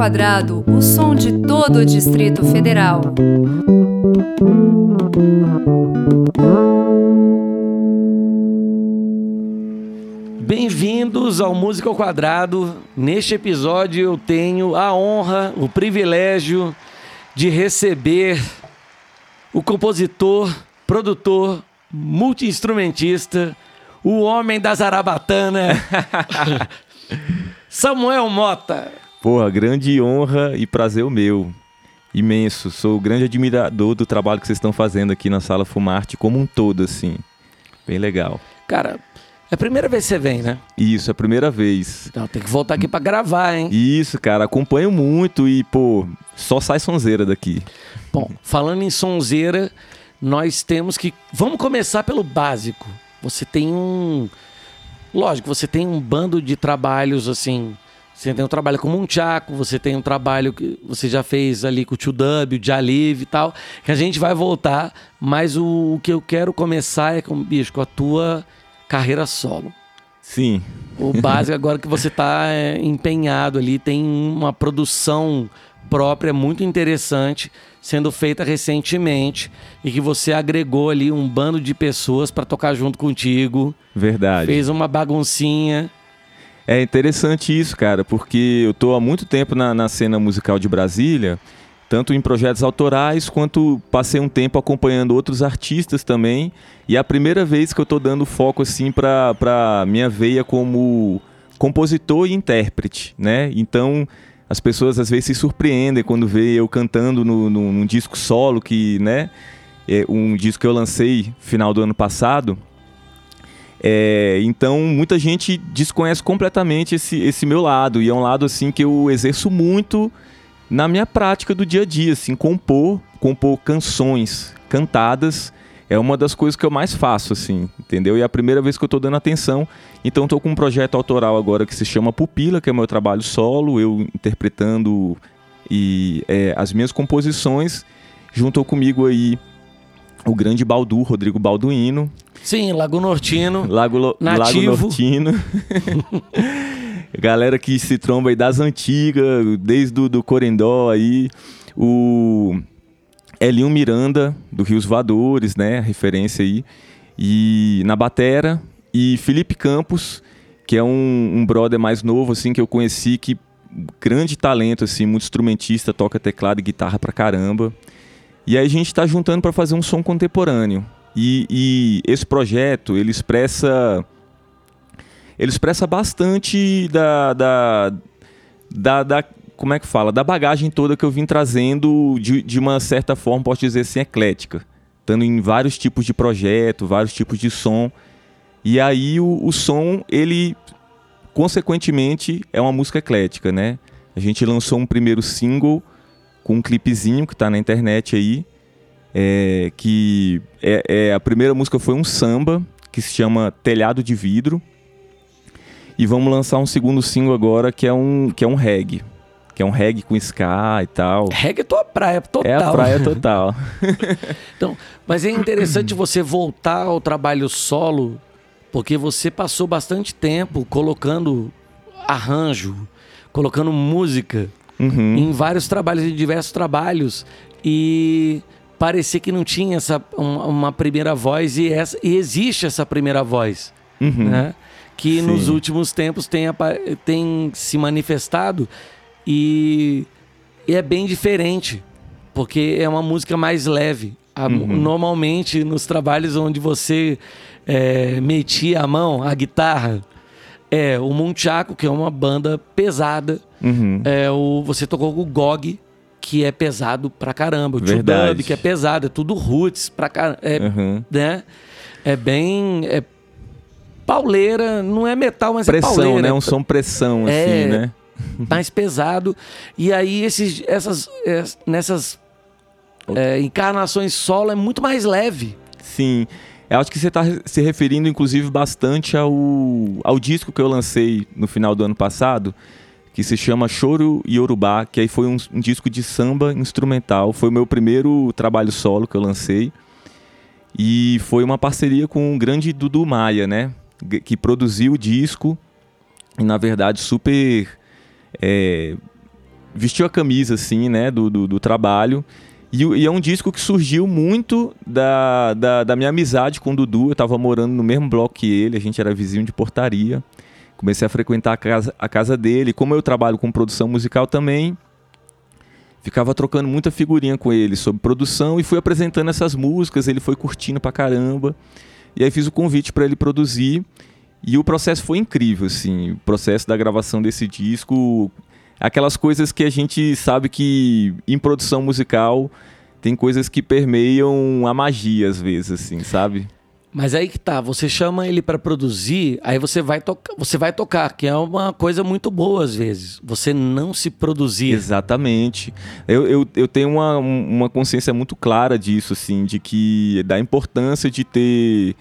Quadrado, o som de todo o Distrito Federal. Bem-vindos ao Música ao Quadrado. Neste episódio eu tenho a honra, o privilégio de receber o compositor, produtor, multiinstrumentista, o homem da Zarabatana, Samuel Mota. Porra, grande honra e prazer meu. Imenso. Sou grande admirador do trabalho que vocês estão fazendo aqui na Sala Fumarte como um todo, assim. Bem legal. Cara, é a primeira vez que você vem, né? Isso, é a primeira vez. Então tem que voltar aqui pra gravar, hein? Isso, cara, acompanho muito e, pô, só sai sonzeira daqui. Bom, falando em sonzeira, nós temos que. Vamos começar pelo básico. Você tem um. Lógico, você tem um bando de trabalhos assim. Você tem um trabalho com o Munchaco, você tem um trabalho que você já fez ali com o Tio Dub, o Jalive e tal, que a gente vai voltar, mas o, o que eu quero começar é com, bicho, com a tua carreira solo. Sim. O básico agora que você está é, empenhado ali, tem uma produção própria muito interessante sendo feita recentemente e que você agregou ali um bando de pessoas para tocar junto contigo. Verdade. Fez uma baguncinha. É interessante isso, cara, porque eu tô há muito tempo na, na cena musical de Brasília, tanto em projetos autorais quanto passei um tempo acompanhando outros artistas também. E é a primeira vez que eu tô dando foco assim para minha veia como compositor e intérprete, né? Então, as pessoas às vezes se surpreendem quando vê eu cantando no, no, num disco solo que, né, é um disco que eu lancei final do ano passado. É, então muita gente desconhece completamente esse, esse meu lado e é um lado assim que eu exerço muito na minha prática do dia a dia, assim, compor, compor canções cantadas é uma das coisas que eu mais faço, assim, entendeu? E é a primeira vez que eu tô dando atenção. Então tô com um projeto autoral agora que se chama Pupila, que é meu trabalho solo, eu interpretando e é, as minhas composições. Juntou comigo aí o grande Baldu, Rodrigo Balduino. Sim, Lago Nortino. Lago, Lo, Lago Nativo. Nortino. Galera que se tromba aí das antigas, desde o do Corendó aí. O Elinho Miranda, do Rios Voadores, né? Referência aí. E na batera. E Felipe Campos, que é um, um brother mais novo, assim, que eu conheci, que grande talento, assim, muito instrumentista, toca teclado e guitarra pra caramba. E aí a gente tá juntando para fazer um som contemporâneo. E, e, esse projeto, ele expressa... Ele expressa bastante da, da, da, da como é que fala, da bagagem toda que eu vim trazendo de, de uma certa forma, posso dizer assim, eclética. Estando em vários tipos de projeto, vários tipos de som. E aí o, o som, ele, consequentemente, é uma música eclética, né? A gente lançou um primeiro single com um clipezinho que está na internet aí. É, que é, é, a primeira música foi um samba que se chama Telhado de Vidro. E vamos lançar um segundo single agora que é um, que é um reggae que é um reggae com ska e tal. Reggae é tua praia total. É a praia total. então, mas é interessante você voltar ao trabalho solo, porque você passou bastante tempo colocando arranjo, colocando música uhum. em vários trabalhos, em diversos trabalhos. E parecia que não tinha essa, uma, uma primeira voz, e, essa, e existe essa primeira voz. Uhum. Né? Que Sim. nos últimos tempos tem, tem se manifestado e, e é bem diferente, porque é uma música mais leve. A, Uhum. Normalmente, nos trabalhos onde você é, metia a mão, a guitarra, é o Munchaco, que é uma banda pesada. Uhum. É o, você tocou com o GOG, que é pesado pra caramba. O Tio Verdade. Dub, que é pesado. É tudo roots pra caramba. É, Uhum. né? é bem... É pauleira, não é metal, mas é Pressão, pauleira. né? Um som pressão, É. assim, né? mais pesado. E aí, esses, essas, es- nessas é, encarnações solo é muito mais leve. Sim. Eu acho que você está se referindo, inclusive, bastante ao, ao disco que eu lancei no final do ano passado, que se chama Choro Yorubá, que aí foi um, um disco de samba instrumental. Foi o meu primeiro trabalho solo que eu lancei. E foi uma parceria com o grande Dudu Maia, né? Que produziu o disco. E, na verdade, super é, vestiu a camisa, assim, né, do, do, do trabalho. E, e, é um disco que surgiu muito da, da, da, minha amizade com o Dudu. Eu tava morando no mesmo bloco que ele, a gente era vizinho de portaria. Comecei a frequentar a casa, a casa dele. Como eu trabalho com produção musical também, ficava trocando muita figurinha com ele sobre produção e fui apresentando essas músicas. Ele foi curtindo pra caramba. E aí fiz o convite para ele produzir. E o processo foi incrível, assim. O processo da gravação desse disco. Aquelas coisas que a gente sabe que em produção musical tem coisas que permeiam a magia às vezes, assim, sabe? Mas aí que tá, você chama ele para produzir, aí você vai você vai tocar, que é uma coisa muito boa às vezes. Você não se produzir. Exatamente. Eu, eu, eu tenho uma, uma consciência muito clara disso, assim, de que da importância de ter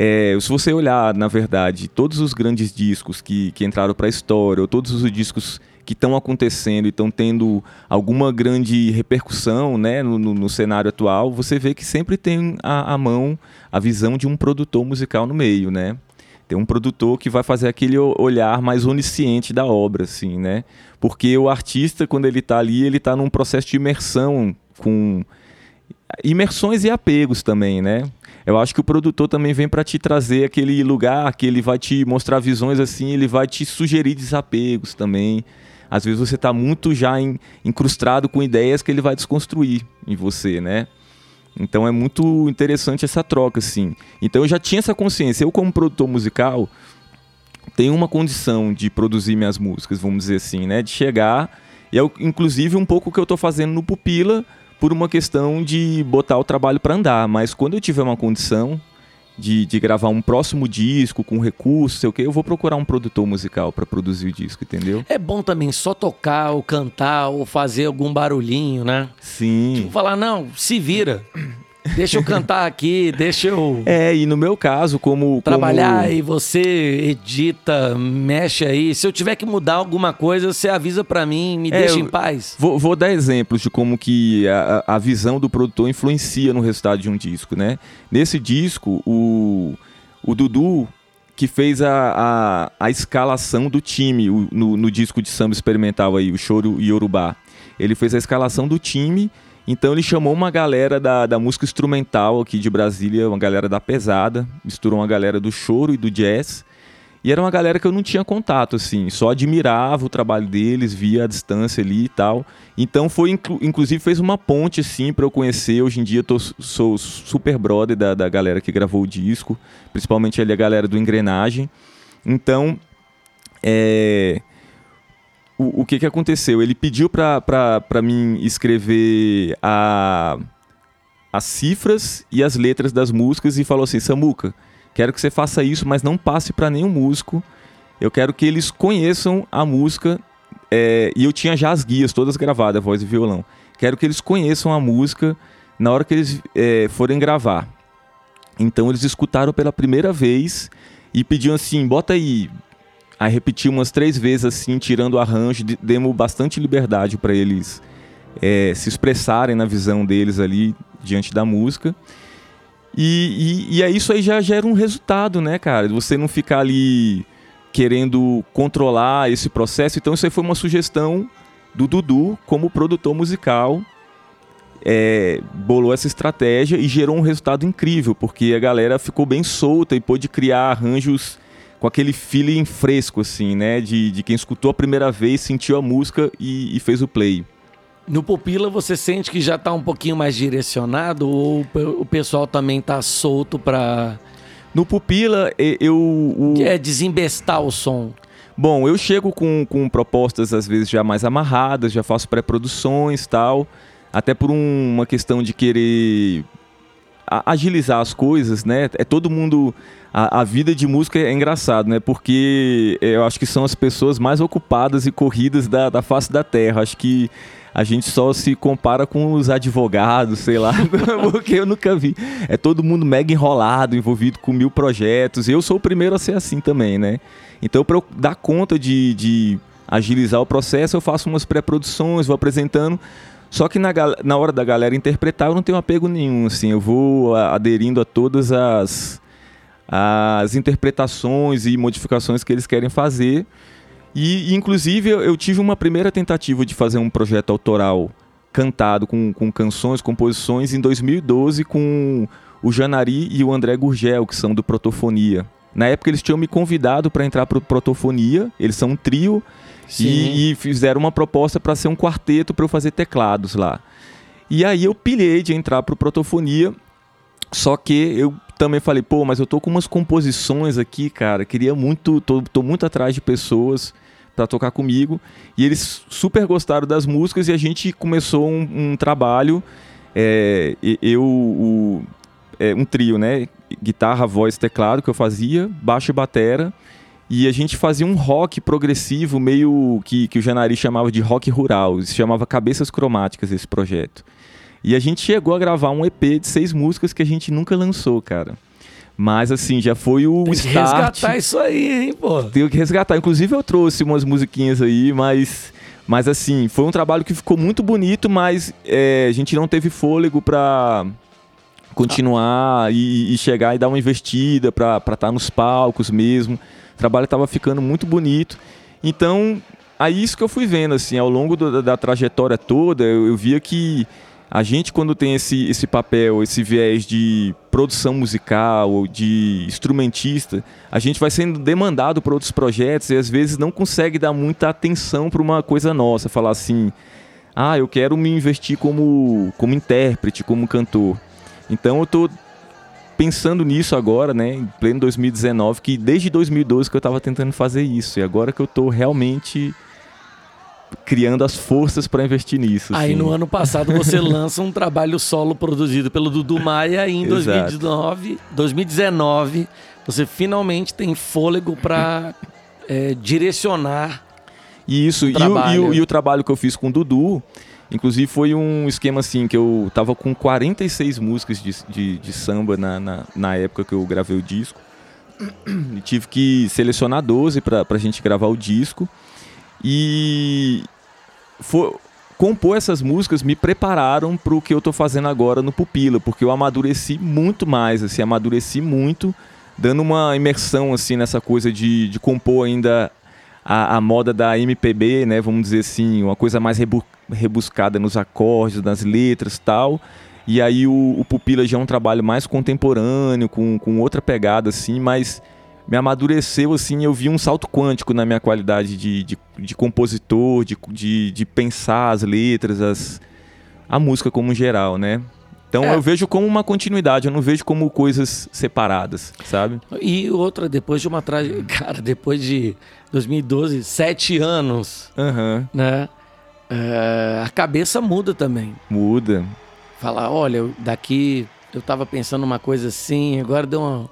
é, se você olhar, na verdade, todos os grandes discos que, que entraram para a história, ou todos os discos que estão acontecendo e estão tendo alguma grande repercussão né, no, no, no, cenário atual, você vê que sempre tem a, a, mão, a visão de um produtor musical no meio, né? Tem um produtor que vai fazer aquele olhar mais onisciente da obra, assim, né? Porque o artista, quando ele está ali, ele está num processo de imersão com imersões e apegos também, né? Eu acho que o produtor também vem para te trazer aquele lugar que ele vai te mostrar visões assim, ele vai te sugerir desapegos também. Às vezes você está muito já em, incrustado com ideias que ele vai desconstruir em você, né? Então é muito interessante essa troca, assim. Então eu já tinha essa consciência. Eu, como produtor musical, tenho uma condição de produzir minhas músicas, vamos dizer assim, né? De chegar. E é, inclusive, um pouco o que eu estou fazendo no Pupila por uma questão de botar o trabalho para andar. Mas quando eu tiver uma condição de, de gravar um próximo disco com recursos, sei o que, eu vou procurar um produtor musical para produzir o disco, entendeu? É bom também só tocar ou cantar ou fazer algum barulhinho, né? Sim. Tipo, falar, não, se vira. Deixa eu cantar aqui, deixa eu. É, e no meu caso, como. Trabalhar como... e você edita, mexe aí. Se eu tiver que mudar alguma coisa, você avisa para mim, me é, deixa em paz. Vou, vou, dar exemplos de como que a, a visão do produtor influencia no resultado de um disco, né? Nesse disco, o, o Dudu, que fez a, a, a escalação do time o, no, no disco de samba experimental aí, o Choro Yorubá. Ele fez a escalação do time então ele chamou uma galera da, da música instrumental aqui de Brasília, uma galera da pesada, misturou uma galera do choro e do jazz. E era uma galera que eu não tinha contato, assim, só admirava o trabalho deles, via a distância ali e tal. Então foi, inclu inclusive, fez uma ponte, assim, para eu conhecer. Hoje em dia tô, sou super brother da, da galera que gravou o disco, principalmente ali a galera do Engrenagem. Então, é, o, o que, que aconteceu? Ele pediu para mim escrever a, as cifras e as letras das músicas e falou assim: Samuca, quero que você faça isso, mas não passe para nenhum músico. Eu quero que eles conheçam a música. É, e eu tinha já as guias todas gravadas, voz e violão. Quero que eles conheçam a música na hora que eles é, forem gravar. Então eles escutaram pela primeira vez e pediam assim: bota aí Aí repeti umas três vezes assim, tirando arranjo, demos bastante liberdade para eles é, se expressarem na visão deles ali diante da música. E, e, e aí isso aí já gera um resultado, né, cara? Você não ficar ali querendo controlar esse processo. Então isso aí foi uma sugestão do Dudu como produtor musical. É, bolou essa estratégia e gerou um resultado incrível, porque a galera ficou bem solta e pôde criar arranjos com aquele feeling fresco, assim, né? De, de quem escutou a primeira vez, sentiu a música e, e fez o play. No Pupila você sente que já está um pouquinho mais direcionado ou o pessoal também está solto para No Pupila eu o... que é desembestar o som. Bom, eu chego com, com propostas às vezes já mais amarradas, já faço pré-produções tal, até por um, uma questão de querer agilizar as coisas, né? É todo mundo a, a, vida de música é engraçado, né? Porque eu acho que são as pessoas mais ocupadas e corridas da, da face da Terra. Acho que a gente só se compara com os advogados, sei lá, porque eu nunca vi. É todo mundo mega enrolado, envolvido com mil projetos. Eu sou o primeiro a ser assim também, né? Então, para eu dar conta de, de agilizar o processo, eu faço umas pré-produções, vou apresentando. Só que na, na hora da galera interpretar, eu não tenho apego nenhum, assim. Eu vou aderindo a todas as as interpretações e modificações que eles querem fazer. E, inclusive, eu, tive uma primeira tentativa de fazer um projeto autoral cantado com, com canções, composições em 2012 com o Janari e o André Gurgel, que são do Protofonia. Na época eles tinham me convidado para entrar para o Protofonia, eles são um trio e, e, fizeram uma proposta para ser um quarteto para eu fazer teclados lá. E aí eu pilhei de entrar para o Protofonia, só que eu também falei, pô, mas eu tô com umas composições aqui, cara, queria muito, tô, tô muito atrás de pessoas para tocar comigo. E eles super gostaram das músicas e a gente começou um, um trabalho. É, eu, o, é, um trio, né? Guitarra, voz, teclado que eu fazia, baixo e batera. E a gente fazia um rock progressivo, meio que, que o Janari chamava de rock rural. Se chamava Cabeças Cromáticas esse projeto. E a gente chegou a gravar um EP de seis músicas que a gente nunca lançou, cara. Mas assim, já foi o Tem start. que resgatar isso aí, hein, pô. Tenho que resgatar. Inclusive eu trouxe umas musiquinhas aí, mas mas assim, foi um trabalho que ficou muito bonito, mas é, a gente não teve fôlego para continuar ah. e, e, chegar e dar uma investida para estar tá nos palcos mesmo. O trabalho estava ficando muito bonito. Então, aí isso que eu fui vendo assim, ao longo do, da, da, trajetória toda, eu, eu via que a gente, quando tem esse, esse papel, esse viés de produção musical de instrumentista, a gente vai sendo demandado por outros projetos e às vezes não consegue dar muita atenção para uma coisa nossa. Falar assim, ah, eu quero me investir como, como intérprete, como cantor. Então eu estou pensando nisso agora, né, em pleno 2019, que desde 2012 que eu estava tentando fazer isso. E agora que eu estou realmente criando as forças para investir nisso. Aí assim. no ano passado você lança um trabalho solo produzido pelo Dudu Maia e em 2019, 2019 você finalmente tem fôlego para é, direcionar. Isso, o e, o, e, o, e o trabalho que eu fiz com o Dudu, Inclusive foi um esquema assim que eu tava com 46 músicas de, de, de samba na, na, na, época que eu gravei o disco. E tive que selecionar 12 para a gente gravar o disco. E for, compor essas músicas me prepararam para o que eu estou fazendo agora no Pupila, porque eu amadureci muito mais, assim, amadureci muito, dando uma imersão assim nessa coisa de, de compor ainda a, a, moda da MPB, né, vamos dizer assim, uma coisa mais rebuscada nos acordes, nas letras tal. E aí o, o Pupila já é um trabalho mais contemporâneo, com, com outra pegada, assim, mas me amadureceu, assim, eu vi um salto quântico na minha qualidade de, de, de compositor, de, de, de, pensar as letras, as, a música como geral, né? Então é. eu vejo como uma continuidade, eu não vejo como coisas separadas, sabe? E outra, depois de uma trajetória, cara, depois de 2012, sete anos, uhum. né? É, a cabeça muda também. Muda. Falar, olha, daqui eu tava pensando uma coisa assim, agora deu uma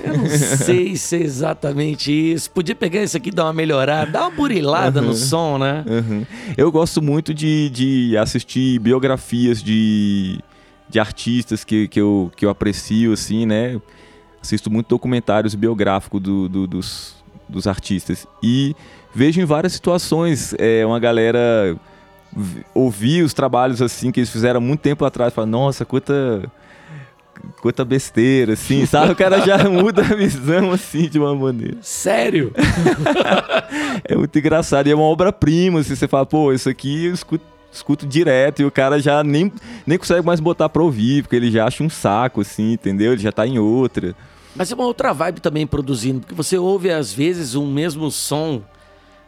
eu não sei se é exatamente isso. Podia pegar isso aqui e dar uma melhorada, dar uma burilada uhum. no som, né? Uhum. Eu gosto muito de, de assistir biografias de, de artistas que, que, eu, que eu aprecio, assim, né? Assisto muito documentários biográficos do, do, dos, dos artistas. E vejo em várias situações é, uma galera ouvir os trabalhos assim que eles fizeram muito tempo atrás, falar, nossa, quanta quanta besteira, assim, sabe? O cara já muda a visão, assim, de uma maneira. Sério? é muito engraçado. E é uma obra-prima, assim, você fala, pô, isso aqui eu escuto, escuto direto e o cara já nem, nem consegue mais botar pra ouvir, porque ele já acha um saco, assim, entendeu? Ele já tá em outra. Mas é uma outra vibe também produzindo, porque você ouve às vezes um mesmo som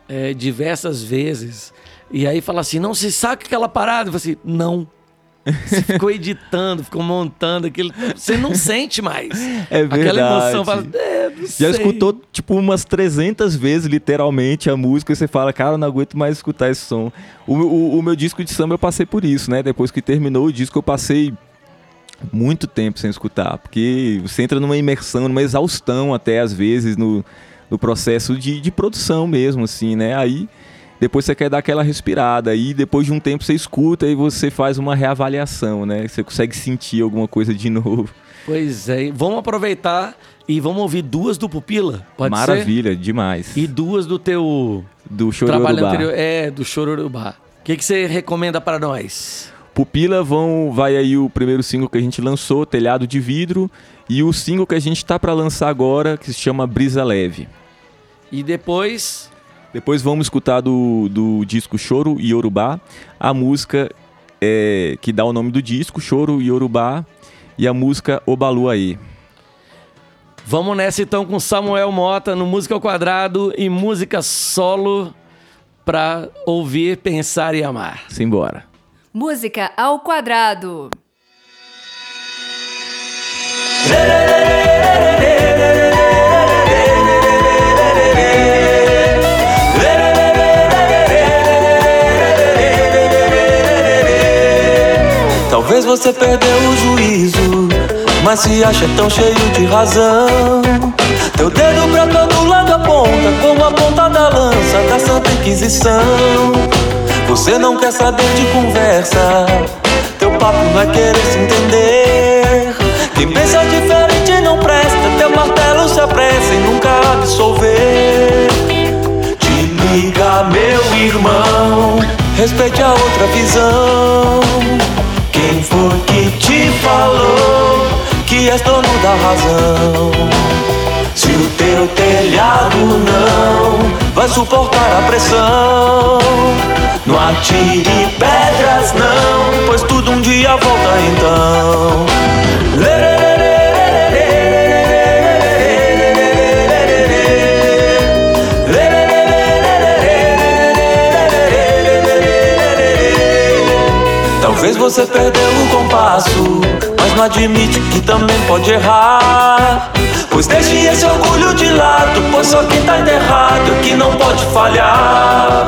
é, diversas vezes, e aí fala assim, não, você saca aquela parada? E você, assim, não. Você ficou editando, ficou montando aquilo. Você não sente mais. É verdade. Aquela emoção. Fala, é, Já sei. escutou, tipo, umas 300 vezes, literalmente, a música. E você fala, cara, eu não aguento mais escutar esse som. O, o, o meu disco de samba eu passei por isso, né? Depois que terminou o disco, eu passei muito tempo sem escutar. Porque você entra numa imersão, numa exaustão até, às vezes, no, no processo de, de produção mesmo, assim, né? Aí depois você quer dar aquela respirada e depois de um tempo você escuta e você faz uma reavaliação, né? Você consegue sentir alguma coisa de novo. Pois é, vamos aproveitar e vamos ouvir duas do Pupila, pode Maravilha, ser? demais. E duas do teu do trabalho anterior, é, do Chororubá. O que, que você recomenda para nós? Pupila vão, vai aí o primeiro single que a gente lançou, Telhado de Vidro, e o single que a gente está para lançar agora, que se chama Brisa Leve. E depois Depois vamos escutar do, do disco Choro e Yorubá, a música é, que dá o nome do disco, Choro e Yorubá, e a música Obaluaê. Vamos nessa então com Samuel Mota no Música ao Quadrado e música solo para ouvir, pensar e amar. Simbora. Música ao Quadrado. Talvez você perdeu o juízo, mas se acha tão cheio de razão. Teu dedo pra todo lado aponta, como a ponta da lança da Santa Inquisição. Você não quer saber de conversa, teu papo não querer se entender. Quem pensa diferente não presta, teu martelo se apressa em nunca absolver. Te liga, meu irmão, respeite a outra visão. Quem foi que te falou que és dono da razão? Se o teu telhado não vai suportar a pressão, não atire pedras não, pois tudo um dia volta então. Talvez você perdeu o compasso, mas não admite que também pode errar. Pois deixe esse orgulho de lado, pois só quem tá é que não pode falhar.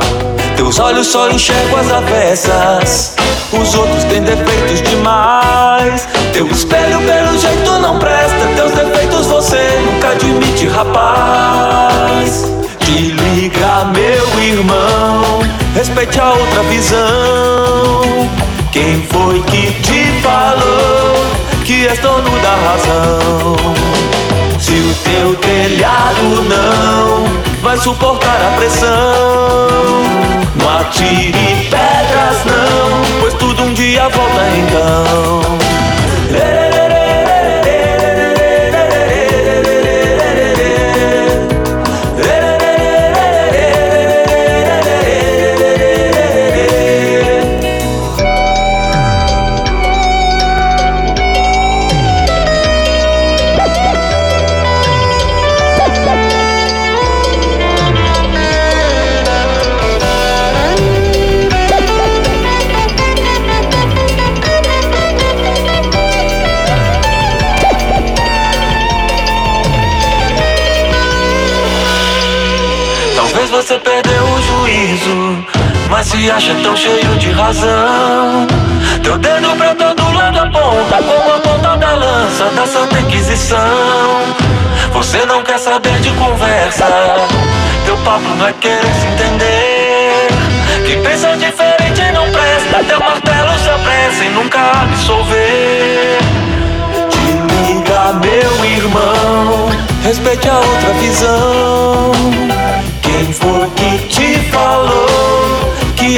Teus olhos só enxergam as avessas, os outros têm defeitos demais. Teu espelho pelo jeito não presta, teus defeitos você nunca admite, rapaz. Te liga, meu irmão, respeite a outra visão. Quem foi que te falou que és dono da razão? Se o teu telhado não vai suportar a pressão, não atire pedras não, pois tudo um dia volta então. Talvez mas se acha tão cheio de razão. Teu dedo pra todo lado aponta, como a ponta da lança da Santa Inquisição. Você não quer saber de conversa, teu papo não é querer se entender. Quem pensa diferente não presta, teu martelo se apressa em nunca absolver. Te liga, meu irmão, respeite a outra visão.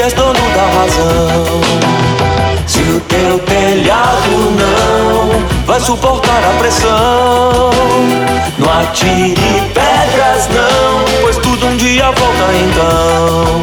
És dono da razão? Se o teu telhado não vai suportar a pressão, não atire pedras não, pois tudo um dia volta então.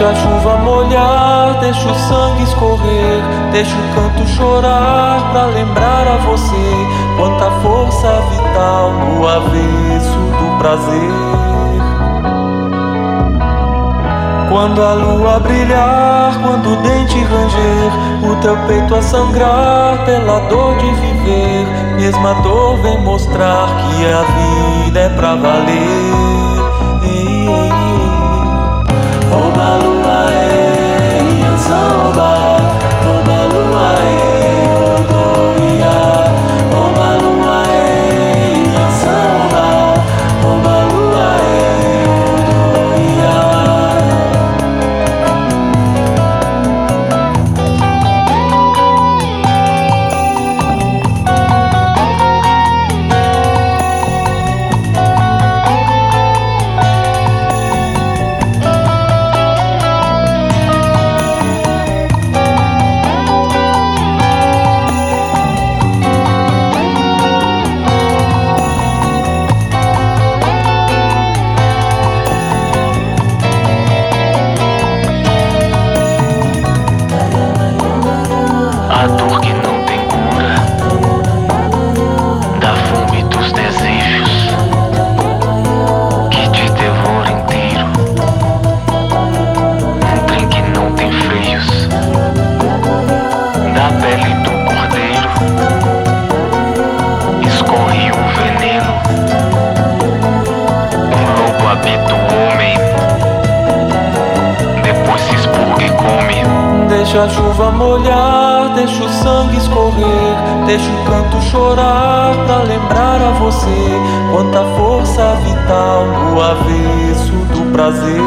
Deixa a chuva molhar, deixa o sangue escorrer, deixa o canto chorar pra lembrar a você quanta força vital no avesso do prazer. Quando a lua brilhar, quando o dente ranger, o teu peito a sangrar pela dor de viver, mesma dor vem mostrar que a vida é pra valer. Oh, Balua, Yasau, Balua. Deixa o canto chorar pra lembrar a você quanta força vital no avesso do prazer.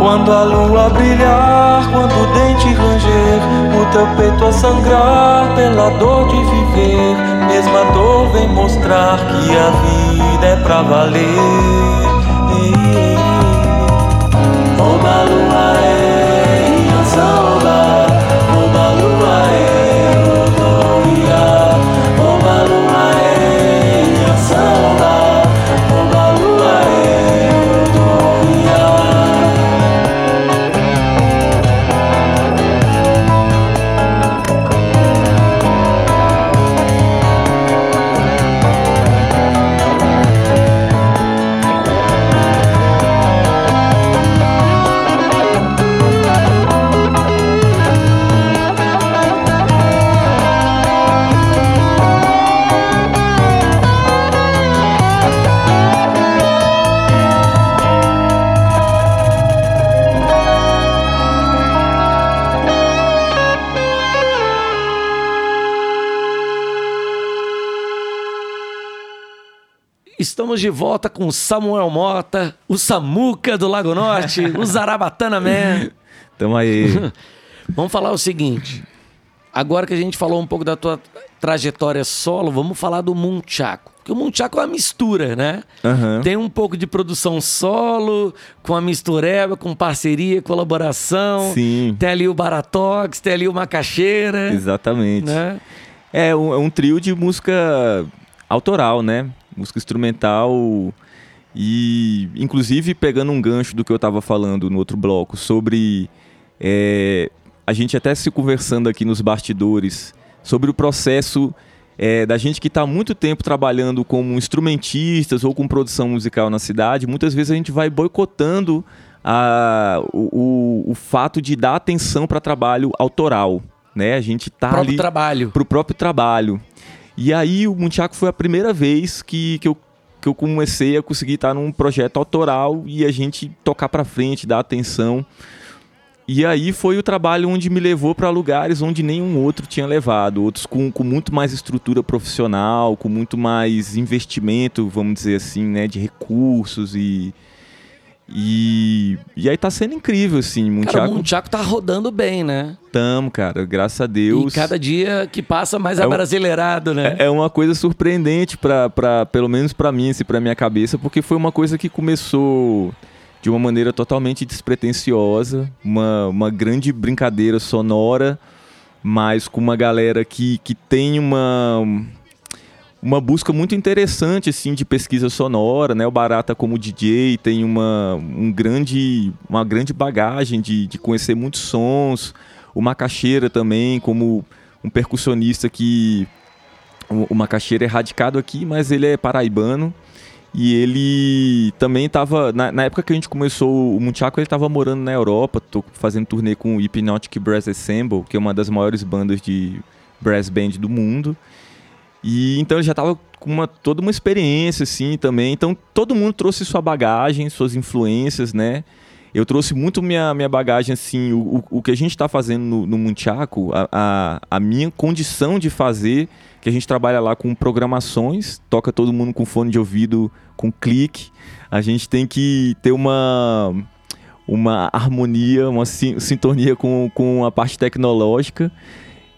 Quando a lua brilhar, quando o dente ranger, o teu peito a sangrar pela dor de viver, mesma dor vem mostrar que a vida é pra valer. Ei. Oba, lua, Estamos de volta com Samuel Mota, o Samuca do Lago Norte, o Zarabatana Man. Tamo aí. Vamos falar o seguinte. Agora que a gente falou um pouco da tua trajetória solo, vamos falar do Munchaco. Porque o Munchaco é uma mistura, né? Aham. Tem um pouco de produção solo, com a mistureba, com parceria, colaboração. Sim. Tem ali o Baratox, tem ali o Macaxeira. Exatamente. Né? É um, é um trio de música autoral, né? Música instrumental e, inclusive, pegando um gancho do que eu estava falando no outro bloco sobre é, a gente até se conversando aqui nos bastidores sobre o processo é, da gente que está há muito tempo trabalhando como instrumentistas ou com produção musical na cidade, muitas vezes a gente vai boicotando a, o, o, o fato de dar atenção para trabalho autoral. Né? A gente tá ali trabalho. pro próprio trabalho. E aí o Munchaco foi a primeira vez que, que, eu, que eu comecei a conseguir estar num projeto autoral e a gente tocar pra frente, dar atenção. E aí foi o trabalho onde me levou para lugares onde nenhum outro tinha levado. Outros com, com muito mais estrutura profissional, com muito mais investimento, vamos dizer assim, né? De recursos e... E, e aí tá sendo incrível, assim, Cara, o Munchaco. Munchaco tá rodando bem, né? Tamo, cara, graças a Deus. E cada dia que passa mais É um- abrasileirado, né? É é uma coisa surpreendente para para pelo menos para mim, assim, para minha cabeça, porque foi uma coisa que começou de uma maneira totalmente despretensiosa, uma, uma grande brincadeira sonora, mas com uma galera que, que tem uma uma busca muito interessante assim de pesquisa sonora, né? O Barata como DJ tem uma, um grande, uma grande bagagem de, de conhecer muitos sons. O Macaxeira também como um percussionista que o, Macaxeira é radicado aqui, mas ele é paraibano. E ele também estava na, na época que a gente começou o Munchaco, ele estava morando na Europa, tô fazendo turnê com o Hypnotic Brass Ensemble, que é uma das maiores bandas de brass band do mundo. E então ele já tava com uma, toda uma experiência, assim, também. Então todo mundo trouxe sua bagagem, suas influências, né? Eu trouxe muito minha, minha bagagem, assim, o, o, o que a gente está fazendo no, no Munchaco, a, a, a minha condição de fazer, que a gente trabalha lá com programações, toca todo mundo com fone de ouvido, com clique. A gente tem que ter uma, uma harmonia, uma sin- sintonia com, com a parte tecnológica.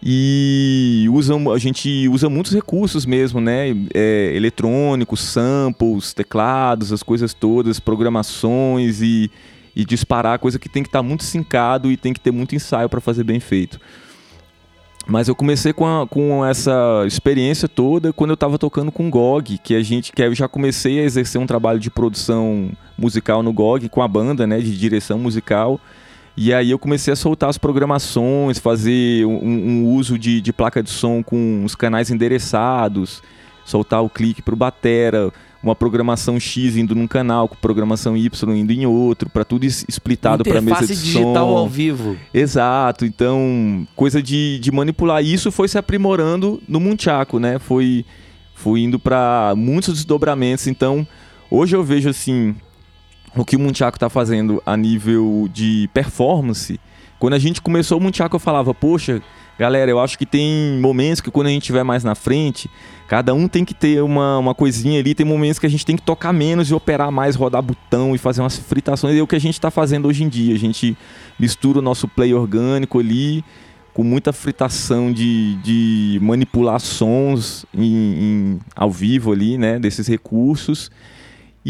E usa, a gente usa muitos recursos mesmo, né? É, eletrônicos, samples, teclados, as coisas todas, programações e, e disparar, coisa que tem que estar muito sincado e tem que ter muito ensaio para fazer bem feito. Mas eu comecei com, a- com essa experiência toda quando eu estava tocando com o GOG, que a gente que eu já comecei a exercer um trabalho de produção musical no GOG com a banda, né, de direção musical. E aí eu comecei a soltar as programações, fazer um, um uso de, de placa de som com os canais endereçados, soltar o clique para o batera, uma programação X indo num canal, com programação Y indo em outro, para tudo splitado para mesa de digital som. ao vivo. Exato, então, coisa de, de manipular. E isso foi se aprimorando no Munchaco, né? Foi, foi indo para muitos desdobramentos. Então, hoje eu vejo assim, o que o Munchaco está fazendo a nível de performance. Quando a gente começou o Munchaco, eu falava, poxa, galera, eu acho que tem momentos que quando a gente estiver mais na frente, cada um tem que ter uma, uma coisinha ali. Tem momentos que a gente tem que tocar menos e operar mais, rodar botão e fazer umas fritações. E é o que a gente está fazendo hoje em dia. A gente mistura o nosso play orgânico ali com muita fritação de, de manipular sons em, em, ao vivo ali, né? Desses recursos.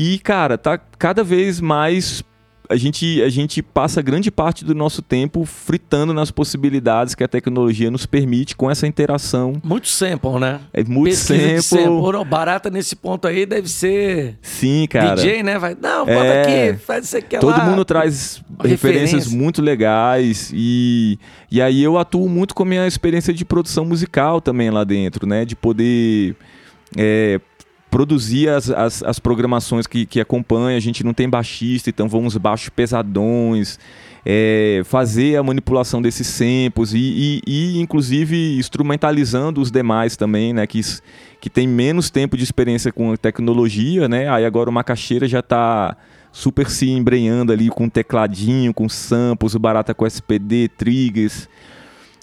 E, cara, tá cada vez mais a gente, a gente passa grande parte do nosso tempo fritando nas possibilidades que a tecnologia nos permite com essa interação. Muito sample, né? É muito Pesquisa sample. sample. Barata nesse ponto aí deve ser Sim, cara. DJ, né? Vai, não, bota É. aqui, faz isso aqui Todo lá. mundo traz referências referência. muito legais e, e aí eu atuo muito com a minha experiência de produção musical também lá dentro, né? De poder é, produzir as, as, as programações que, que acompanham. A gente não tem baixista, então vamos baixos pesadões. é, fazer a manipulação desses samples e, e, e, inclusive instrumentalizando os demais também, né? Que, que tem menos tempo de experiência com a tecnologia, né? Aí agora o Macaxeira já está super se embrenhando ali com tecladinho, com samples, o Barata com SPD, triggers.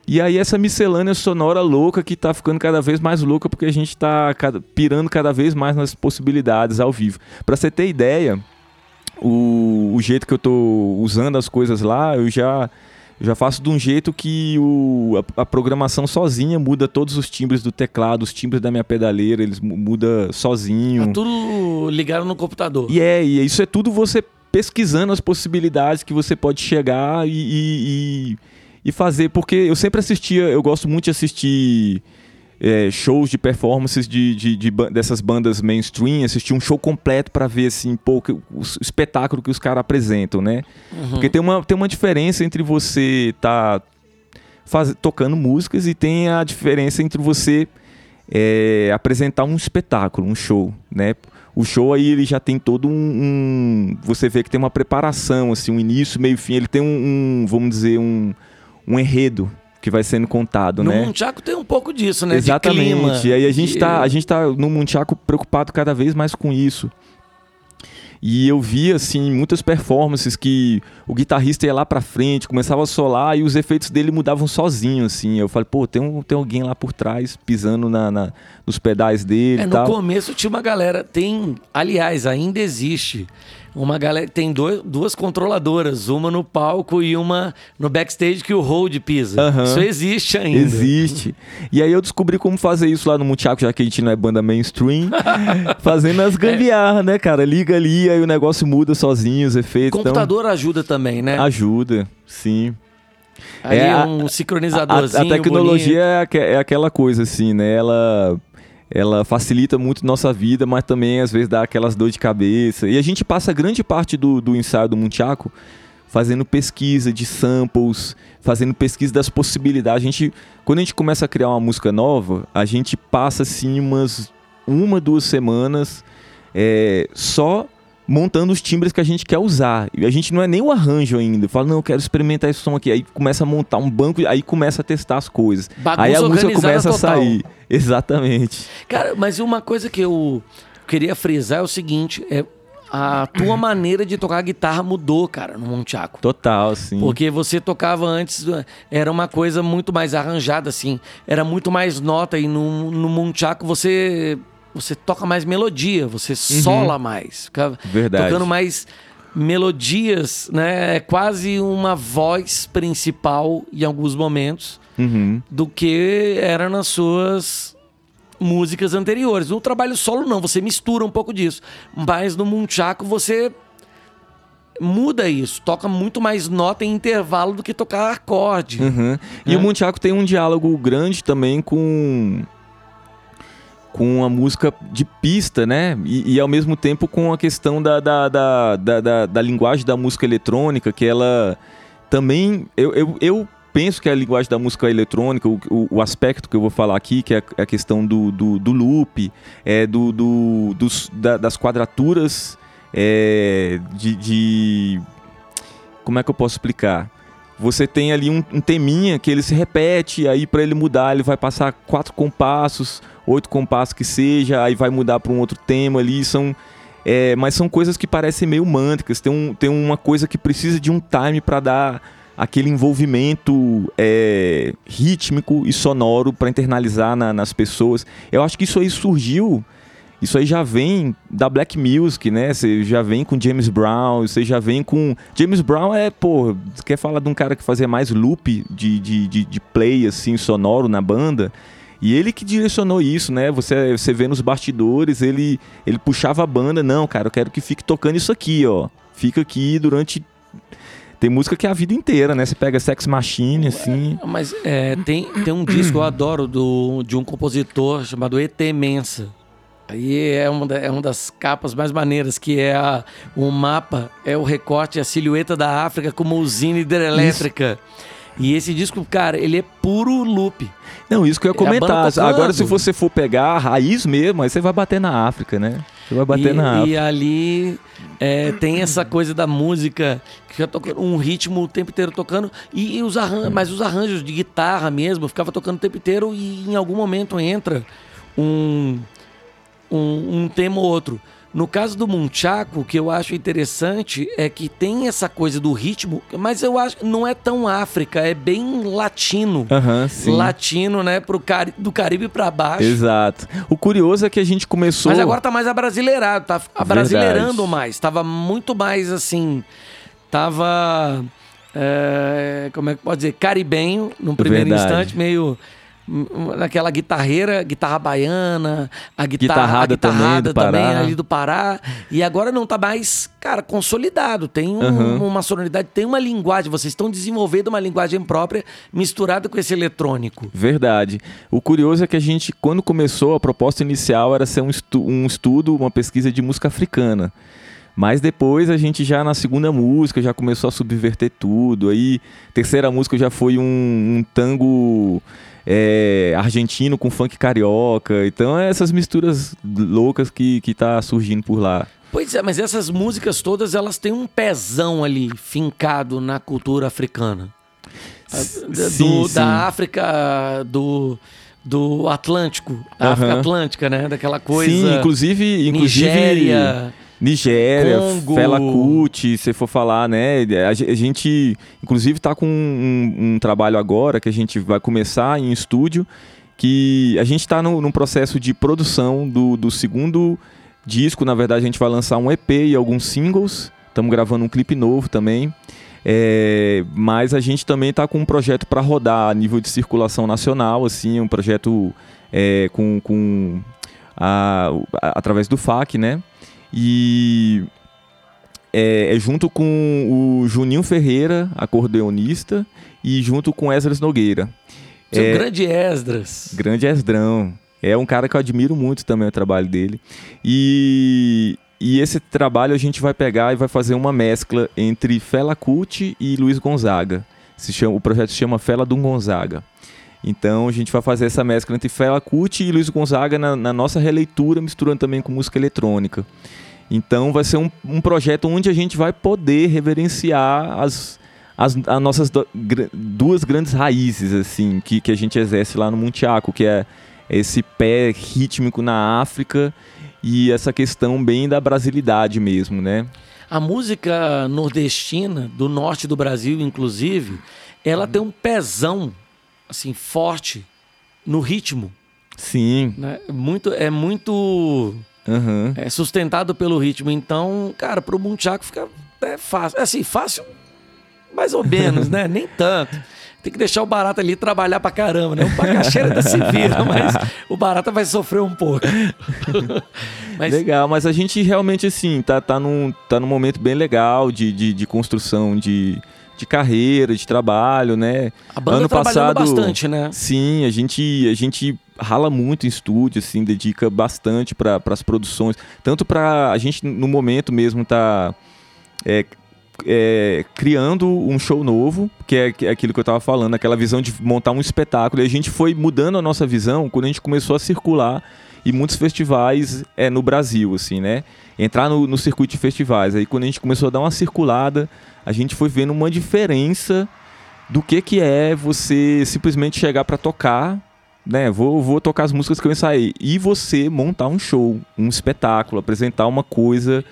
E aí essa miscelânea sonora louca que tá ficando cada vez mais louca porque a gente tá cada- pirando cada vez mais nas possibilidades ao vivo. Pra você ter ideia, o, o jeito que eu tô usando as coisas lá, eu já já faço de um jeito que o, a, a programação sozinha muda todos os timbres do teclado, os timbres da minha pedaleira, eles mu- muda sozinho. Tá tudo ligado no computador. E é, e isso é tudo você pesquisando as possibilidades que você pode chegar e, e, e- e fazer. Porque eu sempre assistia, eu gosto muito de assistir é, shows de performances de, de- de dessas bandas mainstream, assistir um show completo pra ver assim, pô, que- o, s- espetáculo que os caras apresentam, né? Porque tem uma, tem uma diferença entre você tá faz, tocando músicas e tem a diferença entre você é, apresentar um espetáculo, um show, né? O show aí ele já tem todo um, um- você vê que tem uma preparação, assim, um início, meio, fim. Ele tem um, um, vamos dizer, um, um enredo que vai sendo contado, No né? Munchaco tem um pouco disso, né? Exatamente. Clima, e aí a gente de- tá, a gente tá no Munchaco preocupado cada vez mais com isso. E eu vi assim muitas performances que o guitarrista ia lá pra frente, começava a solar e os efeitos dele mudavam sozinho assim. Eu falei, pô, tem, um, tem alguém lá por trás pisando na, na- nos pedais dele É, no começo tinha uma galera, tem, aliás, ainda existe uma galera, tem dois, duas controladoras, uma no palco e uma no backstage que o hold pisa. Aham. Isso existe ainda. Existe. E aí eu descobri como fazer isso lá no Munchaco, já que a gente não é banda mainstream, fazendo as gambiarra, né, cara? Liga ali, aí o negócio muda sozinho, os efeitos. então Computador ajuda também, né? ajuda, sim. Ali é, a- um A, a sincronizadorzinho tecnologia é, aque- é aquela coisa assim, né? Ela, ela facilita muito nossa vida, mas também às vezes dá aquelas dor de cabeça. E a gente passa grande parte do, do ensaio do Munchaco fazendo pesquisa de samples, fazendo pesquisa das possibilidades. A gente, quando a gente começa a criar uma música nova, a gente passa assim umas uma, duas semanas é, só montando os timbres que a gente quer usar. E a gente não é nem o arranjo ainda. Fala, não, eu quero experimentar esse som aqui. Aí começa a montar um banco, aí começa a testar as coisas. Bagunça aí a música começa total. a sair. Exatamente. Cara, mas uma coisa que eu queria frisar é o seguinte, é a tua maneira de tocar guitarra mudou, cara, no Munchaco. Total, sim. Porque você tocava antes, era uma coisa muito mais arranjada, assim. Era muito mais nota. E no, no Munchaco você, você toca mais melodia, você sola mais. Fica Uhum. Verdade. Tocando mais melodias, né? É quase uma voz principal em alguns momentos Uhum. do que era nas suas músicas anteriores. No trabalho solo não, você mistura um pouco disso. Mas no Munchaco você muda isso, toca muito mais nota em intervalo do que tocar acorde. Uhum. E É. o Munchaco tem um diálogo grande também com com a música de pista, né? E, e ao mesmo tempo com a questão da, da, da, da, da- linguagem da música eletrônica, que ela também. Eu, eu, eu penso que a linguagem da música eletrônica, o, o, o aspecto que eu vou falar aqui, que é a, a questão do, do, do loop, é, do, do, dos, da- das quadraturas é, de, de. Como é que eu posso explicar? Você tem ali um, um teminha que ele se repete, aí para ele mudar, ele vai passar quatro compassos, oito compassos que seja, aí vai mudar para um outro tema ali. São É, mas são coisas que parecem meio mântricas. Tem, um, tem uma coisa que precisa de um time para dar aquele envolvimento é, rítmico e sonoro para internalizar na, nas pessoas. Eu acho que isso aí surgiu isso aí já vem da Black Music, né? Você já vem com James Brown, você já vem com. James Brown é, pô, quer falar de um cara que fazia mais loop de, de, de, de play, assim, sonoro na banda. E ele que direcionou isso, né? Você, você vê nos bastidores, ele, ele puxava a banda, não, cara, eu quero que fique tocando isso aqui, ó. Fica aqui durante tem música que é a vida inteira, né? Você pega Sex Machine, assim. Mas é, tem, tem um disco que eu adoro do, de um compositor chamado E.T. Mensa. Aí é uma, da, é uma das capas mais maneiras, que é a, o mapa, é o recorte, a silhueta da África como usina hidrelétrica. Isso. E esse disco, cara, ele é puro loop. Não, isso que eu ia comentar. Agora, se você for pegar a raiz mesmo, aí você vai bater na África, né? Você vai bater e, na África. E ali é, tem essa coisa da música que fica tocando um ritmo o tempo inteiro tocando. E, e os arranjos, mas os arranjos de guitarra mesmo, ficava tocando o tempo inteiro e em algum momento entra um um, um tema ou outro. No caso do Munchaco, o que eu acho interessante é que tem essa coisa do ritmo, mas eu acho que não é tão África, é bem latino. Uhum, latino, né, pro Cari do Caribe para baixo. Exato. O curioso é que a gente começou Mas agora tá mais abrasileirado, tá abrasileirando mais, tava muito mais assim, tava é, como é que pode dizer, caribenho no primeiro Verdade. instante, meio naquela guitarreira, guitarra baiana, a guitarra, guitarrada, a guitarrada também, também ali do Pará. E agora não tá mais, cara, consolidado. Tem um, uhum. uma sonoridade, tem uma linguagem. Vocês estão desenvolvendo uma linguagem própria misturada com esse eletrônico. Verdade. O curioso é que a gente, quando começou, a proposta inicial era ser um, estu um estudo, uma pesquisa de música africana. Mas depois a gente já na segunda música já começou a subverter tudo. Aí, terceira música já foi um, um tango é, argentino com funk carioca. Então é essas misturas loucas que, que tá surgindo por lá. Pois é, mas essas músicas todas elas têm um pezão ali fincado na cultura africana. Do, sim, da África do do Atlântico, da uhum. África Atlântica, né? Daquela coisa. Sim, inclusive, inclusive Nigéria. Nigéria, Congo. Fela Kuti, se for falar, né? A gente, inclusive, está com um, um, trabalho agora que a gente vai começar em estúdio, que a gente está num processo de produção do, do segundo disco. Na verdade, a gente vai lançar um EP e alguns singles. Estamos gravando um clipe novo também. É, mas a gente também está com um projeto para rodar a nível de circulação nacional, assim, um projeto é, com, com a, através do FAC, né? E é, é, junto com o Juninho Ferreira, acordeonista, e junto com Esdras Nogueira. Seu é, grande Esdras. Grande Esdrão. É um cara que eu admiro muito também o trabalho dele. E, e esse trabalho a gente vai pegar e vai fazer uma mescla entre Fela Kuti e Luiz Gonzaga. Se chama, o projeto se chama Fela Dum Gonzaga. Então a gente vai fazer essa mescla entre Fela Kuti e Luiz Gonzaga na, na nossa releitura, misturando também com música eletrônica. Então vai ser um, um projeto onde a gente vai poder reverenciar as, as, as nossas do, gr duas grandes raízes assim que, que a gente exerce lá no Muntiaco, que é esse pé rítmico na África e essa questão bem da brasilidade mesmo, né? A música nordestina, do norte do Brasil, inclusive, ela tem um pezão assim forte no ritmo. Sim. Né? Muito, é muito uhum. é sustentado pelo ritmo. Então, cara, pro Munchaco fica é fácil. É assim, fácil mais ou menos, né? Nem tanto. Tem que deixar o Barata ali trabalhar pra caramba, né? O Pacaxeira ainda se vira, mas o Barata vai sofrer um pouco. mas... Legal, mas a gente realmente, assim, tá, tá, num, tá num momento bem legal de, de, de construção de, de carreira, de trabalho, né? A banda ano passado bastante, né? Sim, a gente a gente rala muito em estúdio, assim, dedica bastante para as produções, tanto para a gente no momento mesmo tá é, é, criando um show novo, que é, é aquilo que eu estava falando, aquela visão de montar um espetáculo. E a gente foi mudando a nossa visão quando a gente começou a circular em muitos festivais é, no Brasil, assim, né? Entrar no, no circuito de festivais. Aí quando a gente começou a dar uma circulada, a gente foi vendo uma diferença do que, que é você simplesmente chegar para tocar né, vou, vou tocar as músicas que eu ensaiei. E você montar um show, um espetáculo, apresentar uma coisa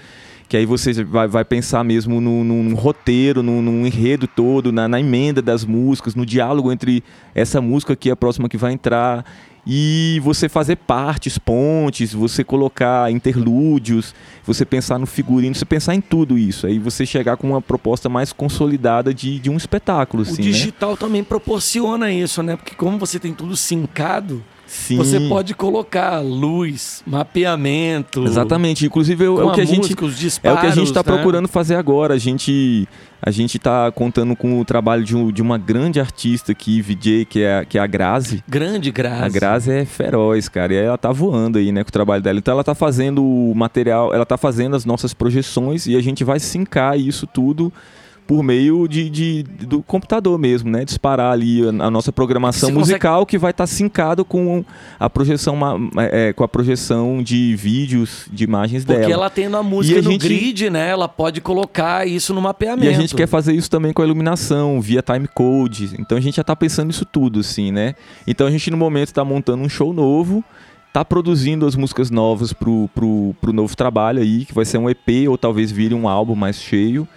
que aí você vai, vai pensar mesmo num, num roteiro, num, num, enredo todo, na, na, emenda das músicas, no diálogo entre essa música que é a próxima que vai entrar e você fazer partes, pontes, você colocar interlúdios, você pensar no figurino, você pensar em tudo isso. Aí você chegar com uma proposta mais consolidada de, de um espetáculo. O assim, digital né? também proporciona isso, né? Porque como você tem tudo sincado, Sim. Você pode colocar luz, mapeamento. Exatamente. Inclusive é o que a gente disparos, é o que a gente está né? procurando fazer agora. A gente a gente está contando com o trabalho de, um, de, uma grande artista aqui, VJ, que é, que é a Grazi. Grande Grazi. A Grazi é feroz, cara. E ela tá voando aí, né, com o trabalho dela. Então ela tá fazendo o material, ela tá fazendo as nossas projeções e a gente vai sincar isso tudo por meio de, de, do computador mesmo, né? Disparar ali a, a nossa programação Você musical consegue... que vai estar tá sincado com a projeção é, com a projeção de vídeos, de imagens Porque dela. Porque ela tendo a música a no gente... grid, né? Ela pode colocar isso no mapeamento. E a gente quer fazer isso também com a iluminação, via timecode. Então a gente já está pensando isso tudo, assim, né? Então a gente no momento está montando um show novo tá produzindo as músicas novas pro, pro, pro novo trabalho aí, que vai ser um EP ou talvez vire um álbum mais cheio.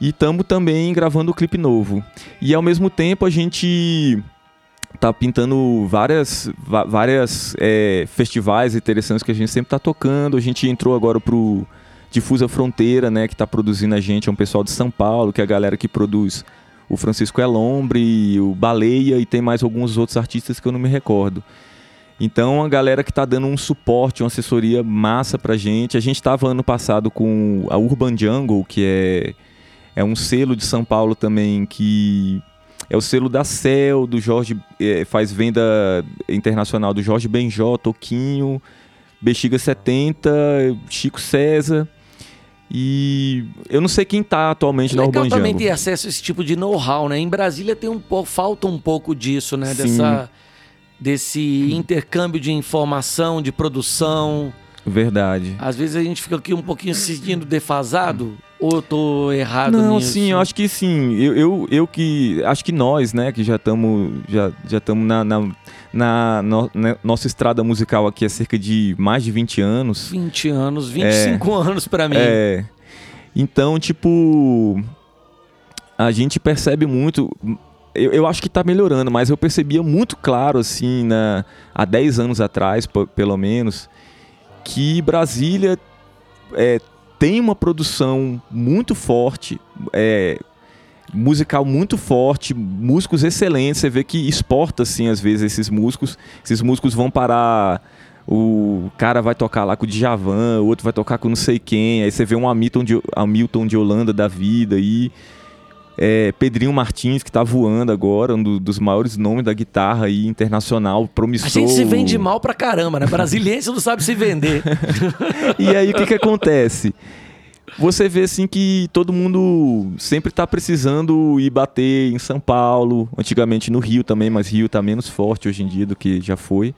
E estamos também gravando o clipe novo. E ao mesmo tempo a gente tá pintando várias, várias é, festivais interessantes que a gente sempre tá tocando. A gente entrou agora pro Difusa Fronteira, né, que tá produzindo a gente, é um pessoal de São Paulo, que é a galera que produz o Francisco Elombre, o Baleia e tem mais alguns outros artistas que eu não me recordo. Então, a galera que está dando um suporte, uma assessoria massa pra gente. A gente estava ano passado com a Urban Jungle, que é é um selo de São Paulo também que é o selo da Cel, do Jorge, é, faz venda internacional do Jorge Benjó, Toquinho, Bexiga 70, Chico César. E eu não sei quem está atualmente é na Urban também ter acesso a esse tipo de know-how, né? Em Brasília tem um pouco, falta um pouco disso, né? Sim. Dessa, desse intercâmbio de informação, de produção. Verdade. Às vezes a gente fica aqui um pouquinho se sentindo defasado. Ou eu tô errado Não, nisso? sim, eu acho que sim. Eu, eu, eu que. Acho que nós, né, que já estamos já, já na, na, na, no, na, nossa estrada musical aqui há cerca de mais de 20 anos. 20 anos, 25 é, anos para mim. É. Então, tipo. A gente percebe muito. Eu, eu acho que está melhorando, mas eu percebia muito claro, assim, na, há 10 anos atrás, pelo menos, que Brasília é, tem uma produção muito forte, é, musical muito forte, músicos excelentes. Você vê que exporta, assim, às vezes, esses músicos. Esses músicos vão parar. O cara vai tocar lá com o Djavan, o outro vai tocar com não sei quem. Aí você vê um Hamilton de, Hamilton de Holanda da vida aí. É, Pedrinho Martins, que tá voando agora, um do, dos maiores nomes da guitarra aí, internacional, promissor. A gente se vende mal pra caramba, né? Brasiliense não sabe se vender. e aí o que que acontece? Você vê assim que todo mundo sempre tá precisando ir bater em São Paulo, antigamente no Rio também, mas Rio tá menos forte hoje em dia do que já foi.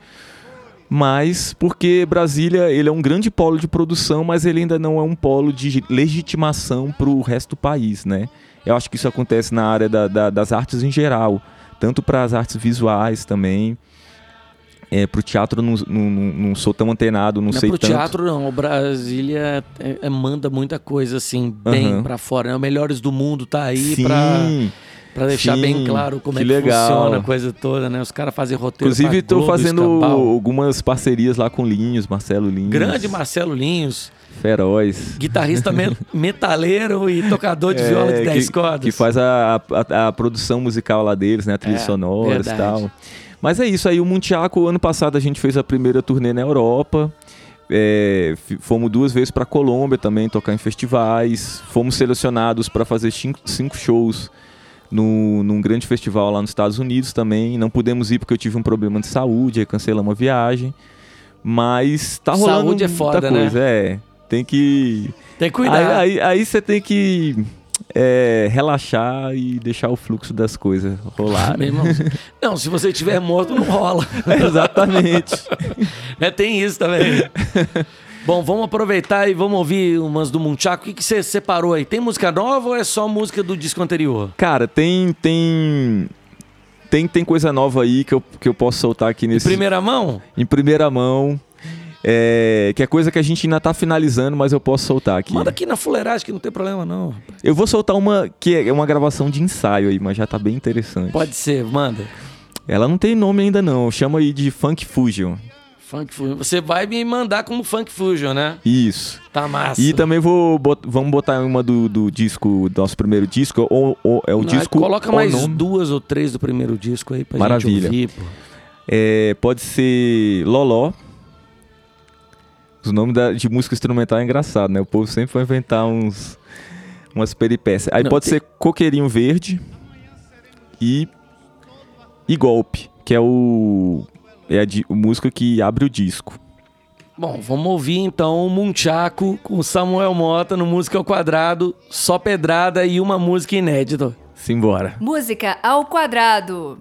Mas porque Brasília ele é um grande polo de produção, mas ele ainda não é um polo de legitimação para o resto do país, né? Eu acho que isso acontece na área da, da, das artes em geral, tanto para as artes visuais também. É, pro teatro não, não, não sou tão antenado, não, não sei pro tanto. Pro teatro não, o Brasília é, é, manda muita coisa assim, bem uhum. para fora. Né? O Melhores do Mundo tá aí para para deixar Sim, bem claro como é que legal. funciona a coisa toda, né? Os caras fazem roteiro Inclusive, estou fazendo algumas parcerias lá com Linhos, Marcelo Linhos. Grande Marcelo Linhos. Feroz. Guitarrista metaleiro e tocador de é, viola de 10 cordas. Que faz a, a, a, produção musical lá deles, né? A trilha é, sonora e tal. Mas é isso aí, o Muntiaco, ano passado a gente fez a primeira turnê na Europa. É, fomos duas vezes para Colômbia também tocar em festivais. Fomos selecionados para fazer cinco, cinco shows no, num grande festival lá nos Estados Unidos também. Não pudemos ir porque eu tive um problema de saúde, aí cancelamos a viagem. Mas tá rolando Saúde é foda, né? coisa. né? É, tem que. Tem que cuidar. Aí, aí, aí você tem que é, relaxar e deixar o fluxo das coisas rolar. Né? não, se você estiver morto, não rola. exatamente. é, tem isso também. Bom, vamos aproveitar e vamos ouvir umas do Munchaco. O que, que você separou aí? Tem música nova ou é só música do disco anterior? Cara, tem. tem tem, tem coisa nova aí que eu, que eu posso soltar aqui nesse. Primeira mão? Em primeira mão. É, que é coisa que a gente ainda tá finalizando, mas eu posso soltar aqui. Manda aqui na fuleiragem que não tem problema não. Eu vou soltar uma que é uma gravação de ensaio aí, mas já tá bem interessante. Pode ser, manda. Ela não tem nome ainda não, chama aí de Funk Fusion. Funk Fusion. Você vai me mandar como Funk Fusion, né? Isso. Tá massa. E também vou bot- vamos botar uma do, do disco, do nosso primeiro disco, ou, ou- é o Ah, disco. Coloca mais nome. duas ou três do primeiro disco aí pra Maravilha. gente ouvir, pô. É, pode ser Loló. Os nomes da- de música instrumental é engraçado, né? O povo sempre vai inventar uns umas peripécias. Aí Não, pode tem- ser Coqueirinho Verde e e Golpe, que é o é a, di- música que abre o disco. Bom, vamos ouvir então o Munchaco com Samuel Mota no Música ao Quadrado, só pedrada e uma música inédita. Simbora. Música ao quadrado.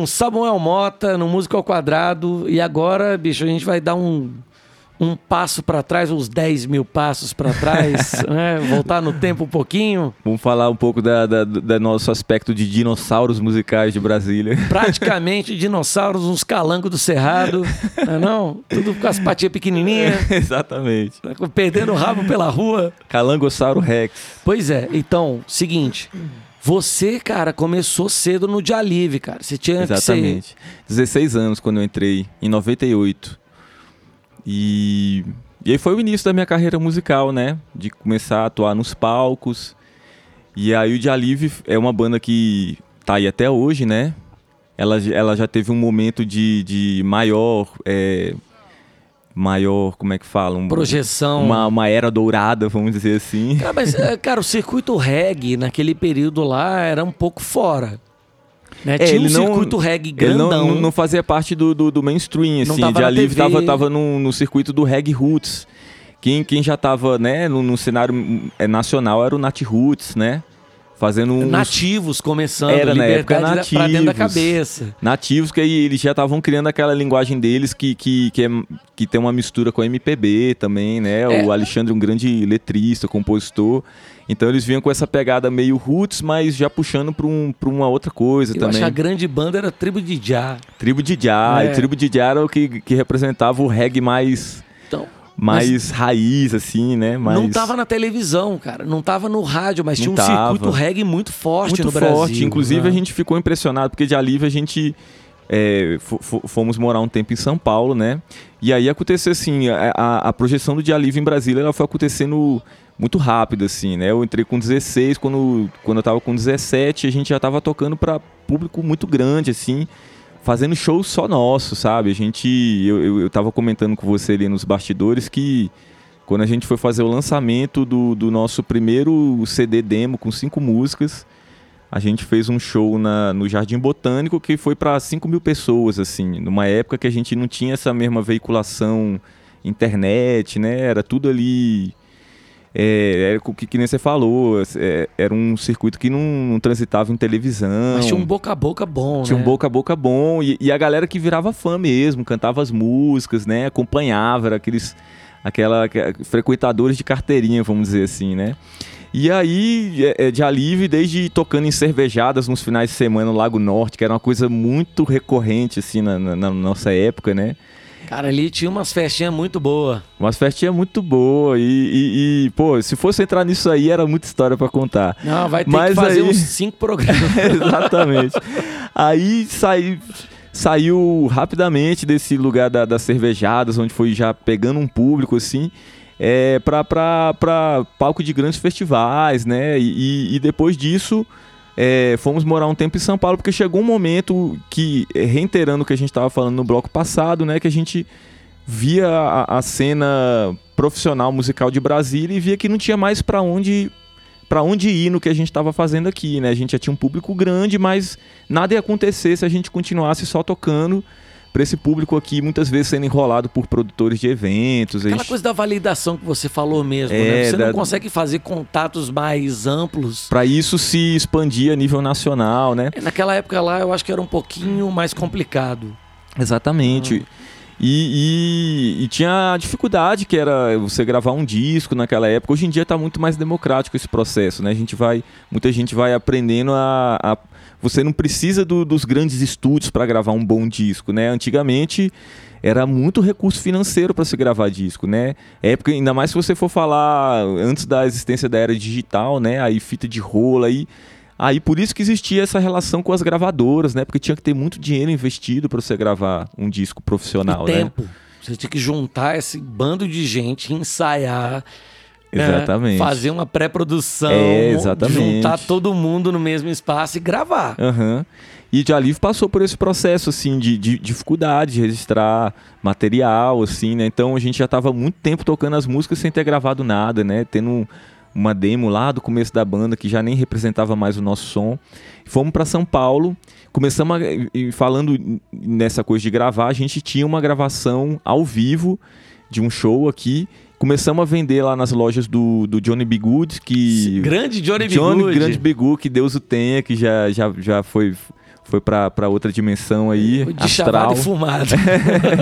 Com Samuel Mota no Música ao Quadrado. E agora, bicho, a gente vai dar um, um passo para trás, uns 10 mil passos para trás, né? Voltar no tempo um pouquinho. Vamos falar um pouco da, da, da nosso aspecto de dinossauros musicais de Brasília. Praticamente dinossauros, uns calangos do cerrado, não, é não? Tudo com as patinhas pequenininhas, Exatamente. perdendo o rabo pela rua. Calangossauro Rex. Pois é, então, seguinte. Você, cara, começou cedo no Dia Livre, cara. Você tinha Exatamente. 16 anos quando eu entrei, em 98. E, e aí foi o início da minha carreira musical, né? De começar a atuar nos palcos. E aí o Dia Livre é uma banda que tá aí até hoje, né? Ela, ela já teve um momento de, de maior. é, maior, como é que fala? Um- Projeção. Uma, uma era dourada, vamos dizer assim. Cara, mas, é, cara, o circuito reggae naquele período lá era um pouco fora. Né? É, Tinha um não- circuito reggae Ele não, grandão. não, fazia parte do, do, do mainstream, assim. tava de ali TV. tava, no, no circuito do reggae roots. Quem, quem já tava, né, no, no cenário hum, é, nacional era o Nat Roots, né? Fazendo uns Nativos começando, Era na época liberdade pra dentro da nativos. cabeça. nativos que aí eles já estavam criando aquela linguagem deles que, que, que, é, que tem uma mistura com MPB também, né? É. O Alexandre, um grande letrista, compositor. Então eles vinham com essa pegada meio roots, mas já puxando para um, pra uma outra coisa Eu também. acho que a grande banda era a Tribo de Já. Tribo de Jah. É. E Tribo de Jah era o que, que representava o reggae mais, Então, mais raiz, assim, né? Mais, não tava na televisão, cara. Não tava no rádio, mas tinha um tava. circuito reggae muito forte muito no forte. Brasil. Inclusive, né? a gente ficou impressionado, porque de Alívio a gente é, fo- fo- fomos morar um tempo em São Paulo, né? E aí aconteceu assim, a, a- projeção do de Alívio em Brasília, ela foi acontecendo muito rápido, assim, né? Eu entrei com 16, quando, quando eu tava com 17, a gente já tava tocando para público muito grande, assim, fazendo shows só nosso, sabe? A gente, eu, eu, eu tava comentando com você ali nos bastidores que quando a gente foi fazer o lançamento do, do nosso primeiro CD demo com cinco músicas, a gente fez um show na, no Jardim Botânico que foi para 5 mil pessoas, assim, numa época que a gente não tinha essa mesma veiculação internet, né? Era tudo ali. É, era o que, que nem você falou, é, era um circuito que não, não transitava em televisão. Mas tinha um boca a boca bom, Tinha né? um boca a boca bom e, e a galera que virava fã mesmo, cantava as músicas, né? Acompanhava, era aqueles aquela que- frequentadores de carteirinha, vamos dizer assim, né? E aí, é, é, de alívio, desde tocando em cervejadas nos finais de semana no Lago Norte, que era uma coisa muito recorrente, assim, na, na- na nossa época, né? Cara, ali tinha umas festinhas muito boas. Umas festinhas muito boas e, e- e, pô, se fosse entrar nisso aí, era muita história pra contar. Não, vai ter Mas que fazer aí- uns cinco programas. Exatamente. Aí sai, saiu rapidamente desse lugar da- das cervejadas, onde foi já pegando um público assim, é, pra, pra, pra palco de grandes festivais, né? E, e- e depois disso. É, fomos morar um tempo em São Paulo, porque chegou um momento que, é, reiterando o que a gente estava falando no bloco passado, né? Que a gente via a, a cena profissional musical de Brasília e via que não tinha mais para onde para onde ir no que a gente estava fazendo aqui, né? A gente já tinha um público grande, mas nada ia acontecer se a gente continuasse só tocando para esse público aqui, muitas vezes sendo enrolado por produtores de eventos. Aquela coisa da validação que você falou mesmo, É, né? Você da- não consegue fazer contatos mais amplos. Para isso se expandir a nível nacional, né? Naquela época lá, eu acho que era um pouquinho mais complicado. Exatamente. E, e- e tinha a dificuldade que era você gravar um disco naquela época. Hoje em dia está muito mais democrático esse processo, né? A gente vai, muita gente vai aprendendo a, a- você não precisa do- dos grandes estúdios para gravar um bom disco, né? Antigamente era muito recurso financeiro para se gravar disco, né? Época, ainda mais se você for falar antes da existência da era digital, né? Aí fita de rola aí Aí por isso que existia essa relação com as gravadoras, né? Porque tinha que ter muito dinheiro investido para você gravar um disco profissional, e né? tempo. Você tinha que juntar esse bando de gente, ensaiar. Exatamente. Fazer uma pré-produção. É, exatamente. Juntar todo mundo no mesmo espaço e gravar. Aham. E de Alívio passou por esse processo, assim, de, de dificuldade de registrar material, assim, né? Então a gente já estava muito tempo tocando as músicas sem ter gravado nada, né? Tendo uma demo lá do começo da banda que já nem representava mais o nosso som. Fomos para São Paulo, começamos a, falando nessa coisa de gravar, a gente tinha uma gravação ao vivo de um show aqui Começamos a vender lá nas lojas do, do Johnny B. Good, que... Grande Johnny B. Johnny Good. Grande B. Good, que Deus o tenha, que já, já, já foi, foi para outra dimensão aí, De astral. chavado e fumado.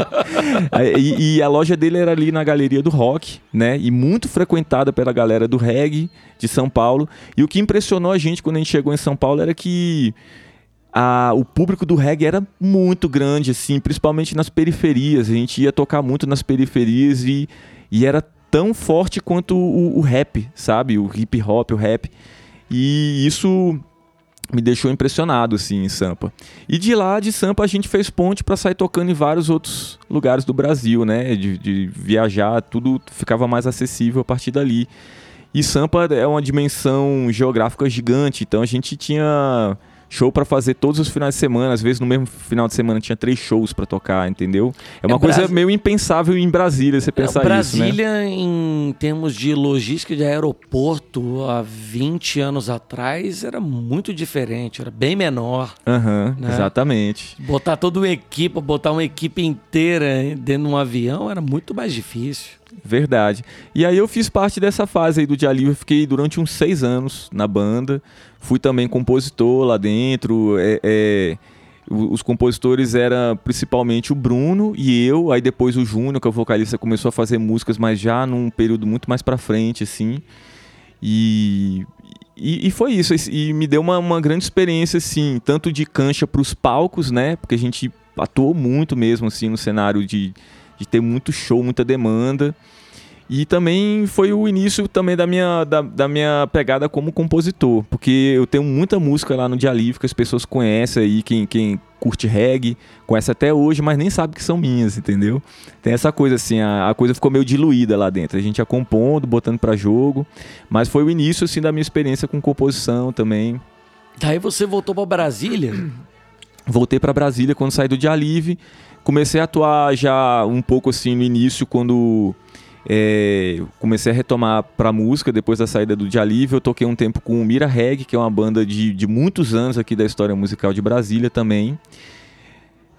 e, e a loja dele era ali na Galeria do Rock, né? E muito frequentada pela galera do reggae de São Paulo. E o que impressionou a gente quando a gente chegou em São Paulo era que a, o público do reggae era muito grande, assim, principalmente nas periferias. A gente ia tocar muito nas periferias e, e era tão forte quanto o, o rap, sabe? O hip hop, o rap. E isso me deixou impressionado assim em Sampa. E de lá de Sampa a gente fez ponte para sair tocando em vários outros lugares do Brasil, né? De, de, viajar, tudo ficava mais acessível a partir dali. E Sampa é uma dimensão geográfica gigante, então a gente tinha show para fazer todos os finais de semana. Às vezes no mesmo final de semana tinha três shows para tocar, entendeu? É uma É, coisa Brasi- meio impensável em Brasília você pensar Brasília, isso, né? em termos de logística de aeroporto, há 20 anos atrás, era muito diferente, era bem menor. Aham, né? exatamente. Botar toda uma equipe, botar uma equipe inteira dentro de um avião era muito mais difícil. Verdade. E aí eu fiz parte dessa fase aí do Dia Livre, fiquei durante uns seis anos na banda. Fui também compositor lá dentro. é- é, os compositores eram principalmente o Bruno e eu, aí depois o Júnior, que é o vocalista, começou a fazer músicas, mas já num período muito mais pra frente, assim. E, e, e foi isso, e me deu uma, uma grande experiência, assim, tanto de cancha pros palcos, né? Porque a gente atuou muito mesmo, assim, no cenário de, de ter muito show, muita demanda. E também foi o início também da minha, da, da minha pegada como compositor, porque eu tenho muita música lá no Dia Livre que as pessoas conhecem aí, quem, quem curte reggae, conhece até hoje, mas nem sabe que são minhas, entendeu? Tem essa coisa assim, a, a coisa ficou meio diluída lá dentro, a gente ia compondo, botando pra jogo, mas foi o início assim da minha experiência com composição também. Daí você voltou para Brasília. Voltei para Brasília quando saí do Dia Livre. Comecei a atuar já um pouco assim no início, quando é, comecei a retomar pra música depois da saída do Dia Livre. Eu toquei um tempo com o Mira Reg, que é uma banda de, de muitos anos aqui da história musical de Brasília também.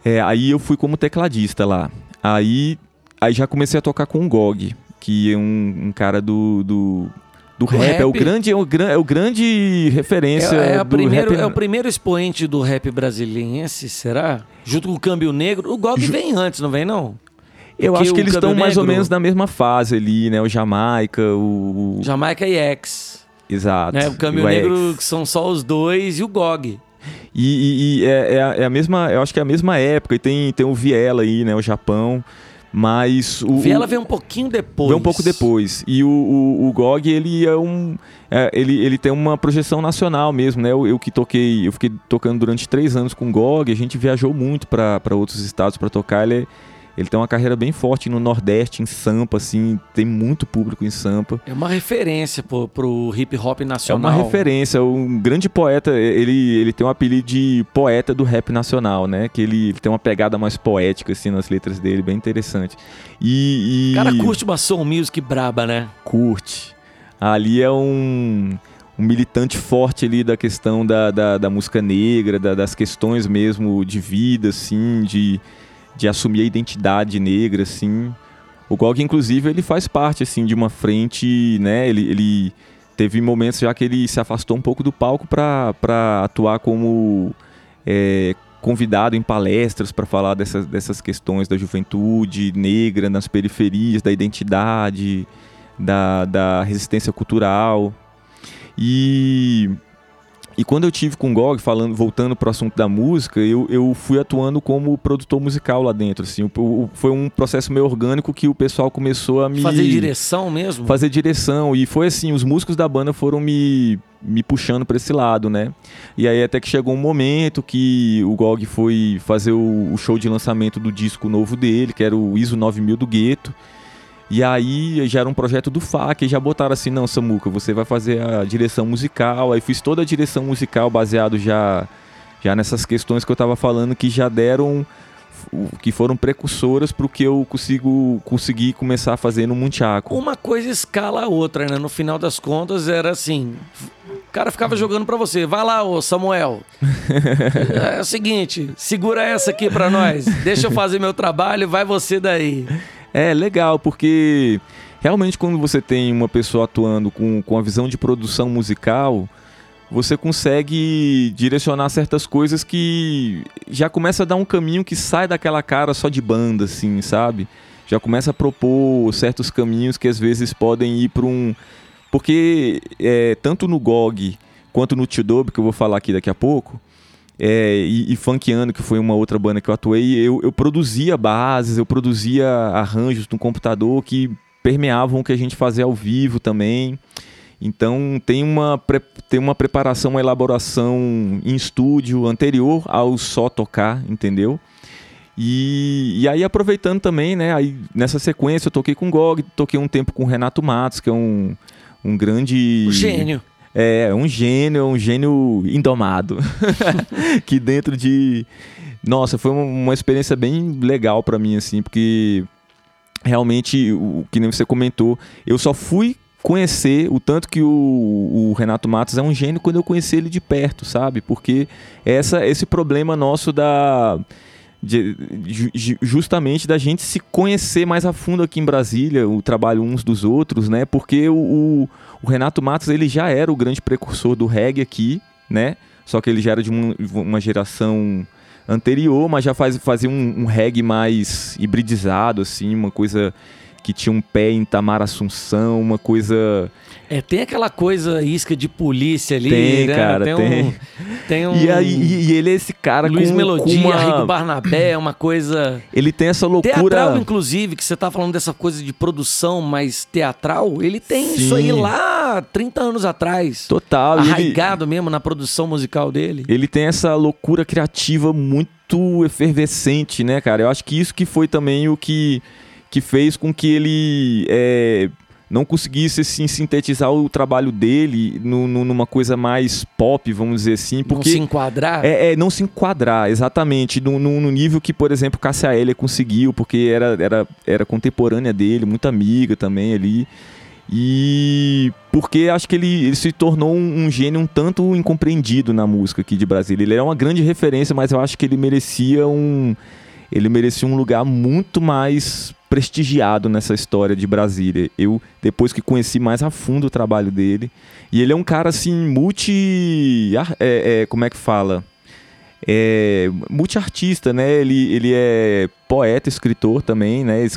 É, aí eu fui como tecladista lá. Aí, aí já comecei a tocar com o Gog, que é um, um cara do, do, do rap. É o rap? grande, é o, é o grande referência É, é, do primeiro, rap é o primeiro expoente do rap brasiliense, será? Junto com o Câmbio Negro. O Gog vem antes, não vem não? Eu Porque acho que eles estão mais ou Negro- menos na mesma fase ali, né? O Jamaica, o. Jamaica e X. Exato. Né? O Câmbio Negro, X. que são só os dois, e o Gog. E, e- e é, é a- é a mesma. Eu acho que é a mesma época. E tem, tem o Viela aí, né? O Japão. Mas o. Viela o- vem um pouquinho depois. Veio um pouco depois. E o, o, o GOG, ele é um. é, ele, ele tem uma projeção nacional mesmo, né? Eu, eu que toquei, eu fiquei tocando durante três anos com o GOG, a gente viajou muito para outros estados para tocar. Ele, é- ele tem uma carreira bem forte no Nordeste, em Sampa, assim, tem muito público em Sampa. É uma referência pô, pro hip hop É nacional. uma referência, um grande poeta, ele, ele tem um apelido de poeta do rap nacional, né? Que ele, ele tem uma pegada mais poética, assim, nas letras dele, bem interessante. E, e- O cara curte uma soul music braba, né? curte. Ali é um, um militante forte ali da questão da, da, da música negra, da- das questões mesmo de vida, assim, de, de assumir a identidade negra, assim. O Gog, inclusive, ele faz parte, assim, de uma frente, né? Ele, ele teve momentos já que ele se afastou um pouco do palco para atuar como é, convidado em palestras para falar dessas, dessas questões da juventude negra nas periferias, da identidade, da, da resistência cultural. E, e quando eu tive com o Gog, falando, voltando para o assunto da música, eu, eu fui atuando como produtor musical lá dentro. Assim, O- o- foi um processo meio orgânico que o pessoal começou a me Fazer direção mesmo. fazer direção e foi assim, os músicos da banda foram me, me puxando para esse lado, né? E aí até que chegou um momento que o Gog foi fazer o, o show de lançamento do disco novo dele, que era o ISO 9000 do Gueto. E aí já era um projeto do FAC, e já botaram assim, não, Samuca, você vai fazer a direção musical. Aí fiz toda a direção musical baseado já já nessas questões que eu tava falando que já deram que foram precursoras para o que eu consigo conseguir começar a fazer no Munchaco. Uma coisa escala a outra, né? No final das contas era assim. O cara ficava jogando pra você. Vai lá, ô Samuel. é o seguinte, segura essa aqui pra nós. Deixa eu fazer meu trabalho, vai você daí. É legal, porque realmente quando você tem uma pessoa atuando com, com a visão de produção musical, você consegue direcionar certas coisas que já começa a dar um caminho que sai daquela cara só de banda, assim, sabe? Já começa a propor certos caminhos que às vezes podem ir para um. Porque é, tanto no GOG quanto no Tidobe, que eu vou falar aqui daqui a pouco, é, e, e Funkiano, que foi uma outra banda que eu atuei, eu, eu produzia bases, eu produzia arranjos no computador que permeavam o que a gente fazia ao vivo também. Então tem uma, tem uma preparação, uma elaboração em estúdio anterior ao só tocar, entendeu? E, e aí aproveitando também, né? Aí nessa sequência eu toquei com o Gog, toquei um tempo com o Renato Matos, que é um, um grande. O gênio. É, um gênio, um gênio indomado. que dentro de. Nossa, foi uma, experiência bem legal para mim, assim, porque realmente, o que nem você comentou, eu só fui conhecer o tanto que o, o, Renato Matos é um gênio quando eu conheci ele de perto, sabe? Porque essa esse problema nosso da de, de, justamente da gente se conhecer mais a fundo aqui em Brasília, o trabalho uns dos outros, né? Porque o, o, o Renato Matos ele já era o grande precursor do reggae aqui, né? Só que ele já era de uma, uma geração anterior, mas já faz, fazia um, um reggae mais hibridizado, assim, uma coisa que tinha um pé em Tamar Assunção, uma coisa. É, tem aquela coisa isca de polícia ali, tem, né? cara, tem. tem. Um, tem um... E, aí, e, ele é esse cara Luiz com, Melodia, com uma... Rico Barnabé, é uma coisa... Ele tem essa loucura... Teatral, inclusive, que você tá falando dessa coisa de produção mais teatral, ele tem Sim. isso aí lá 30 anos atrás. Total. Arraigado ele... mesmo na produção musical dele. Ele tem essa loucura criativa muito efervescente, né, cara? Eu acho que isso que foi também o que que fez com que ele é, não conseguisse assim, sintetizar o trabalho dele no, no, numa coisa mais pop, vamos dizer assim. Porque não se enquadrar? É, é não se enquadrar, exatamente. No, no, no, nível que, por exemplo, Cássia Eller conseguiu, porque era, era, era contemporânea dele, muito amiga também ali. E porque acho que ele, ele se tornou um, um, gênio um tanto incompreendido na música aqui de Brasília. Ele era uma grande referência, mas eu acho que ele merecia um ele merecia um lugar muito mais prestigiado nessa história de Brasília. Eu, depois que conheci mais a fundo o trabalho dele, e ele é um cara assim, multi. É, é, como é que fala? É, multiartista, né? Ele, ele é poeta, escritor também, né?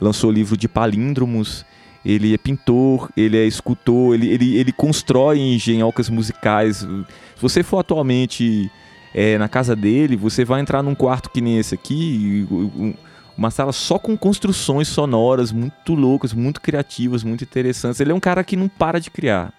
Lançou livro de palíndromos. Ele é pintor, ele é escultor, ele, ele, ele constrói engenhocas musicais. Se você for atualmente é, na casa dele, você vai entrar num quarto que nem esse aqui, uma sala só com construções sonoras muito loucas, muito criativas, muito interessantes. Ele é um cara que não para de criar.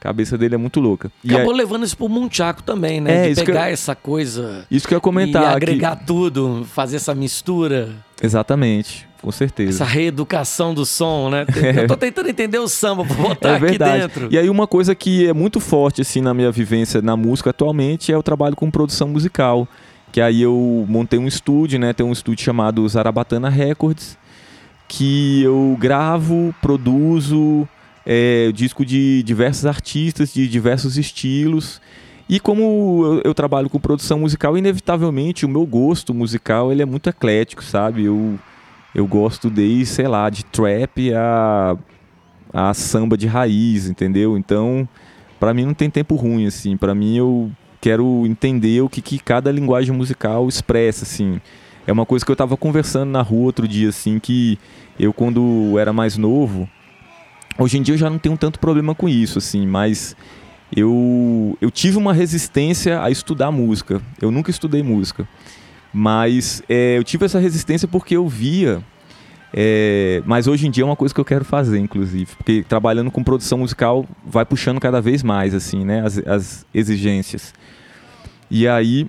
A cabeça dele é muito louca. Acabou levando isso pro Munchaco também, né? É, de pegar eu... essa coisa. Isso que eu ia comentar. E agregar que... tudo, fazer essa mistura. Exatamente, com certeza. Essa reeducação do som, né? É. Eu tô tentando entender o samba pra botar é aqui dentro. E aí uma coisa que é muito forte, assim, na minha vivência na música atualmente é o trabalho com produção musical. Que aí eu montei um estúdio, né? Tem um estúdio chamado Zarabatana Records, que eu gravo, produzo é, disco de diversos artistas, de diversos estilos. E como eu, eu, trabalho com produção musical, inevitavelmente o meu gosto musical ele é muito eclético, sabe? Eu, eu gosto desde, sei lá, de trap a, a samba de raiz, entendeu? Então, para mim não tem tempo ruim, assim. Para mim eu quero entender o que, que cada linguagem musical expressa, assim. É uma coisa que eu estava conversando na rua outro dia, assim, que eu quando era mais novo, hoje em dia eu já não tenho tanto problema com isso, assim, mas eu, eu tive uma resistência a estudar música. Eu nunca estudei música, mas é, eu tive essa resistência porque eu via é, mas hoje em dia é uma coisa que eu quero fazer, inclusive, porque trabalhando com produção musical vai puxando cada vez mais, assim, né, as, as exigências. E aí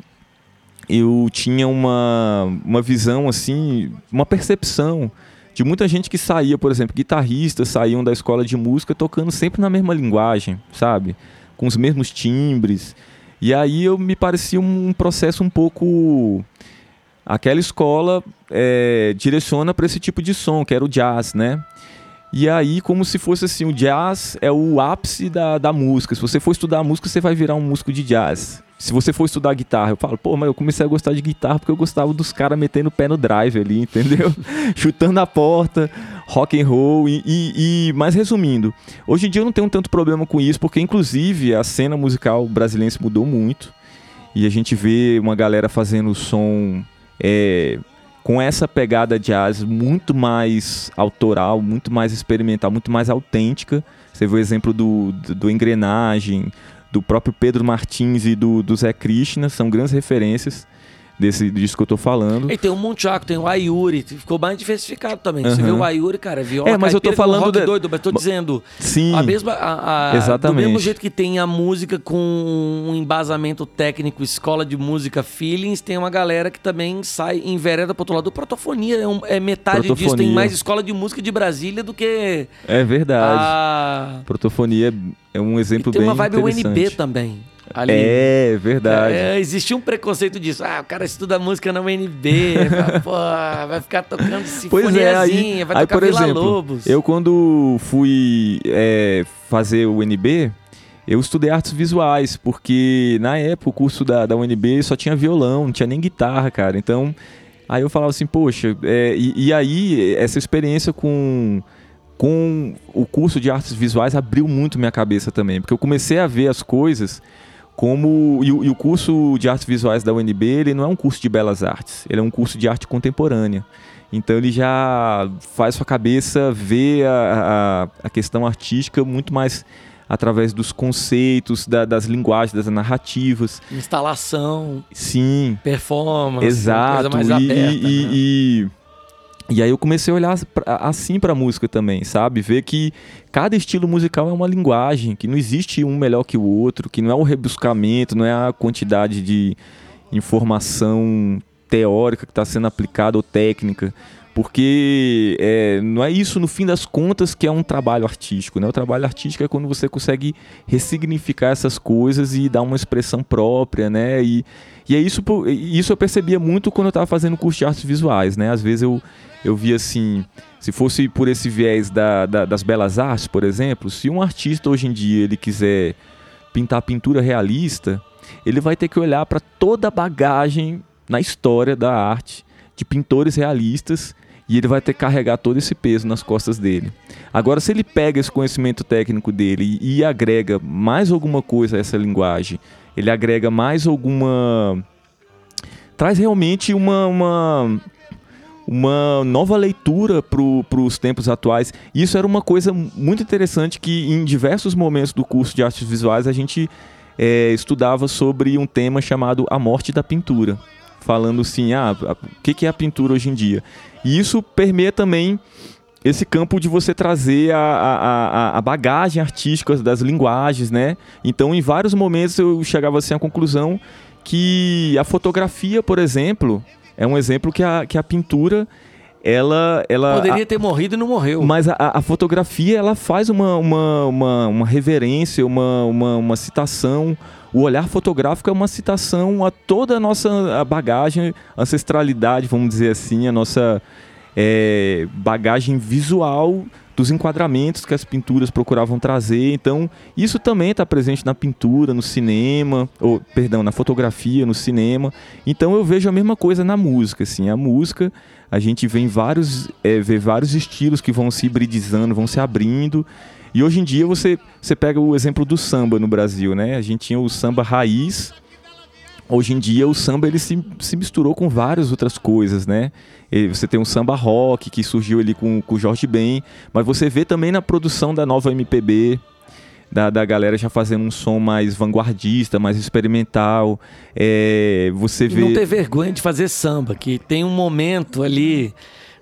eu tinha uma, uma visão, assim, uma percepção de muita gente que saía, por exemplo, guitarristas saíam da escola de música tocando sempre na mesma linguagem, sabe? Com os mesmos timbres. E aí eu me parecia um processo um pouco aquela escola é, direciona para esse tipo de som, que era o jazz, né? E aí, como se fosse assim, o jazz é o ápice da, da música. Se você for estudar música, você vai virar um músico de jazz. Se você for estudar guitarra, eu falo, pô, mas eu comecei a gostar de guitarra porque eu gostava dos caras metendo o pé no drive ali, entendeu? Chutando a porta, rock and roll e, e, e, mas resumindo, hoje em dia eu não tenho tanto problema com isso, porque inclusive a cena musical brasileira mudou muito e a gente vê uma galera fazendo som é, com essa pegada jazz muito mais autoral, muito mais experimental, muito mais autêntica. Você vê o exemplo do, do, do Engrenagem, do próprio Pedro Martins e do, do Zé Krishna, são grandes referências desse disco que eu tô falando. E tem um Montiaco, tem o Ayuri, ficou mais diversificado também. Você vê o Ayuri, cara, viola, é, mas eu tô falando rock de... doido, mas tô dizendo. Sim. A mesma, a, a, Exatamente. Do mesmo jeito que tem a música com um embasamento técnico, escola de música, feelings, tem uma galera que também sai em vereda pro outro lado. Protofonia é, um, é metade Protofonia. disso, tem mais escola de música de Brasília do que. É verdade. A... Protofonia é um exemplo e tem bem uma vibe interessante. UNB também. Ali. É, verdade. É, existia um preconceito disso. Ah, o cara estuda música na UNB, vai, pô, vai ficar tocando é, sinfoniazinha, vai aí tocar por Vila exemplo, Lobos. eu quando fui é, fazer o UNB, eu estudei artes visuais, porque na época o curso da, da UNB só tinha violão, não tinha nem guitarra, cara. Então, aí eu falava assim, poxa, é, e, e aí essa experiência com com o curso de artes visuais abriu muito minha cabeça também, porque eu comecei a ver as coisas como e o, e o, curso de artes visuais da UNB ele não é um curso de belas artes, ele é um curso de arte contemporânea. Então ele já faz sua cabeça ver a, a, a questão artística muito mais através dos conceitos, da, das linguagens, das narrativas. Instalação. Sim. Performance. Exato. Coisa mais e, aberta, e, né? e, e aí eu comecei a olhar assim para a música também, sabe? Ver que cada estilo musical é uma linguagem, que não existe um melhor que o outro, que não é o rebuscamento, não é a quantidade de informação teórica que está sendo aplicada ou técnica, porque é, não é isso no fim das contas que é um trabalho artístico, né? O trabalho artístico é quando você consegue ressignificar essas coisas e dar uma expressão própria, né? E, e é isso, isso eu percebia muito quando eu estava fazendo curso de artes visuais, né? Às vezes eu eu via assim, se fosse por esse viés da, da, das belas artes, por exemplo, se um artista hoje em dia ele quiser pintar pintura realista, ele vai ter que olhar para toda a bagagem na história da arte de pintores realistas e ele vai ter que carregar todo esse peso nas costas dele. Agora, se ele pega esse conhecimento técnico dele e, e agrega mais alguma coisa a essa linguagem, ele agrega mais alguma. traz realmente uma, uma uma nova leitura para os tempos atuais. Isso era uma coisa muito interessante que em diversos momentos do curso de artes visuais a gente é, estudava sobre um tema chamado a morte da pintura, falando assim, ah, o que, que é a pintura hoje em dia? E isso permeia também esse campo de você trazer a, a, a, bagagem artística das linguagens, né? Então, em vários momentos eu chegava assim à conclusão que a fotografia, por exemplo, é um exemplo que a, que a pintura ela, ela poderia ter morrido e não morreu. Mas a, a fotografia ela faz uma, uma, uma, uma reverência, uma, uma, uma, citação. O olhar fotográfico é uma citação a toda a nossa bagagem, ancestralidade, vamos dizer assim, a nossa é, bagagem visual dos enquadramentos que as pinturas procuravam trazer. Então, isso também está presente na pintura, no cinema, ou perdão, na fotografia, no cinema. Então, eu vejo a mesma coisa na música. Assim, a música, a gente vê vários, é, vê vários estilos que vão se hibridizando, vão se abrindo. E hoje em dia você, você pega o exemplo do samba no Brasil, né? A gente tinha o samba raiz, hoje em dia o samba ele se, se misturou com várias outras coisas, né? Você tem um samba rock que surgiu ali com, com o Jorge Ben, mas você vê também na produção da nova MPB, da, da galera já fazendo um som mais vanguardista, mais experimental. É, você vê. E não ter vergonha de fazer samba, que tem um momento ali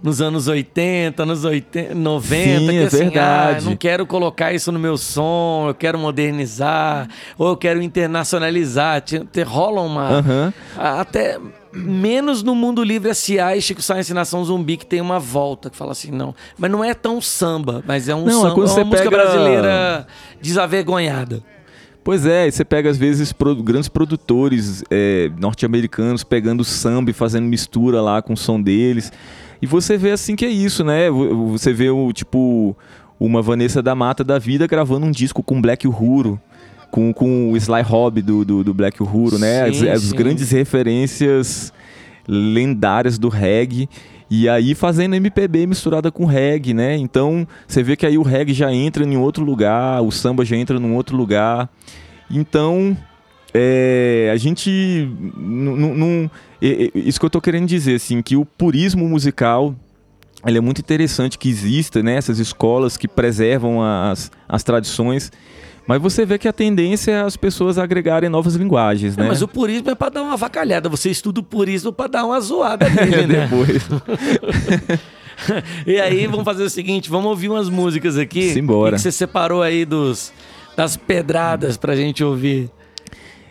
nos anos 80, nos 80, 90, Sim, que é assim, verdade. ah, não quero colocar isso no meu som, eu quero modernizar, ou eu quero internacionalizar. Te, te, rola uma. Aham. Até menos no mundo livre S.A. e Chico Science Nação Zumbi que tem uma volta que fala assim não mas não é tão samba mas é um Não, é samba é uma música pega- brasileira desavergonhada Pois é, e você pega às vezes produ- grandes produtores é, norte-americanos pegando samba e fazendo mistura lá com o som deles. E você vê assim que é isso, né? Vo- Você vê o tipo uma Vanessa da Mata da vida gravando um disco com Black Uhuru. Com, com o Sly Hobby do, do, do Black Uhuru, né? As, Sim, as sim. grandes referências lendárias do reggae. E aí fazendo MPB misturada com reggae, né? Então você vê que aí o reggae já entra em outro lugar, o samba já entra num outro lugar. Então é, a gente não, isso que eu tô querendo dizer assim que o purismo musical ele é muito interessante que exista né, essas escolas que preservam as, as tradições mas você vê que a tendência é as pessoas agregarem novas linguagens, né? mas o purismo é para dar uma vacalhada. Você estuda o purismo para dar uma zoada nele, né? Depois. e aí, vamos fazer o seguinte, vamos ouvir umas músicas aqui. Simbora. Que você separou aí dos, das pedradas pra gente ouvir.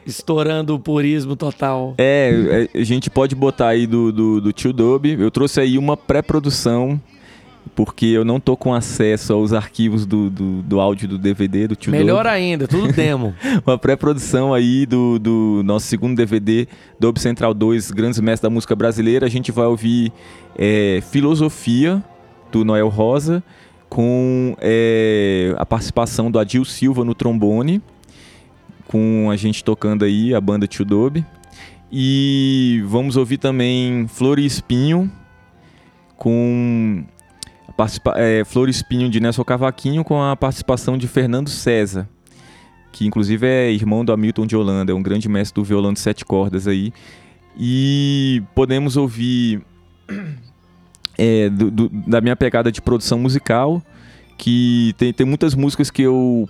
Estourando o purismo total. É, é a gente pode botar aí do, do, do Tio Dub. Eu trouxe aí uma pré-produção porque eu não tô com acesso aos arquivos do, do, do áudio do DVD do Tio Melhor Dobe. ainda, tudo demo. Uma pré-produção aí do, do nosso segundo DVD, Dobe Central 2, Grandes Mestres da Música Brasileira. A gente vai ouvir é, Filosofia, do Noel Rosa, com é, a participação do Adil Silva no trombone, com a gente tocando aí a banda Tio Dobe. E vamos ouvir também Flor e Espinho, com participa é, Flor Espinho de Nelson Cavaquinho com a participação de Fernando César, que inclusive é irmão do Hamilton de Holanda, é um grande mestre do violão de sete cordas aí. E podemos ouvir é, do, do, da minha pegada de produção musical, que tem, tem muitas músicas que eu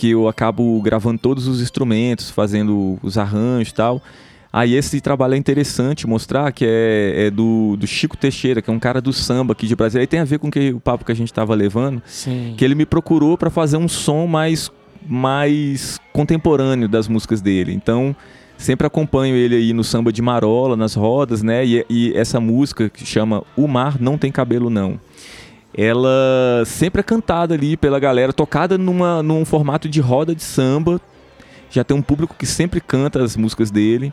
que eu acabo gravando todos os instrumentos, fazendo os arranjos e tal. Aí esse trabalho é interessante mostrar que é, é, do, do Chico Teixeira, que é um cara do samba aqui de Brasília. Aí tem a ver com que, o papo que a gente estava levando. Sim. Que ele me procurou para fazer um som mais, mais contemporâneo das músicas dele. Então, sempre acompanho ele aí no samba de marola, nas rodas, né? E, e essa música que chama O Mar Não Tem Cabelo Não. Ela sempre é cantada ali pela galera, tocada numa, num formato de roda de samba. Já tem um público que sempre canta as músicas dele.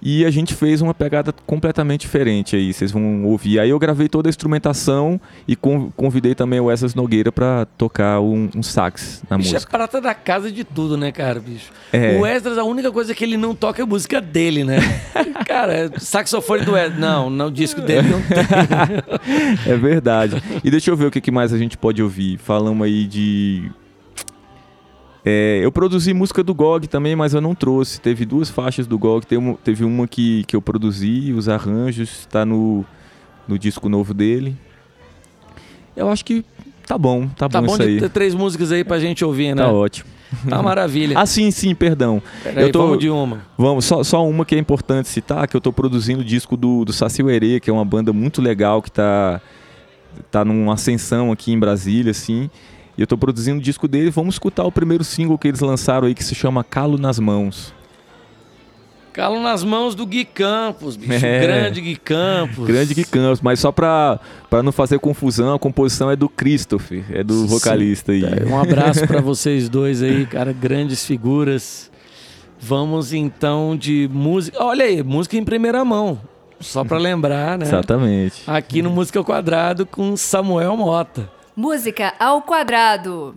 E a gente fez uma pegada completamente diferente aí, vocês vão ouvir. Aí eu gravei toda a instrumentação e convidei também o Wesley Nogueira para tocar um, um, sax na bicho, música. é prata da casa de tudo, né, cara, bicho? É. O Wesley, a única coisa que ele não toca é a música dele, né? cara, é saxofone do Wesley. Não, no disco dele não tem. é verdade. E deixa eu ver o que mais a gente pode ouvir. Falamos aí de é, eu produzi música do GOG também, mas eu não trouxe. Teve duas faixas do GOG. Teve uma que, que eu produzi, os arranjos, está no, no disco novo dele. Eu acho que tá bom, tá, tá bom, bom isso aí. ter três músicas aí pra gente ouvir, né? Tá ótimo. Tá maravilha. ah, sim, sim, perdão. Eu tô... vamos de uma. Vamos, só, só uma que é importante citar, que eu tô produzindo o disco do, do Saci Uerê, que é uma banda muito legal que tá, tá numa ascensão aqui em Brasília, assim. E eu estou produzindo o disco dele. Vamos escutar o primeiro single que eles lançaram aí que se chama Calo nas Mãos. Calo nas mãos do Gui Campos, bicho. É. Grande Gui Campos. Grande Gui Campos, mas só pra, pra não fazer confusão, a composição é do Christopher, é do vocalista Sim. aí. Um abraço para vocês dois aí, cara, grandes figuras. Vamos então de música. Olha aí, música em primeira mão. Só para lembrar, né? Exatamente. Aqui no Música ao Quadrado com Samuel Mota. Música ao quadrado.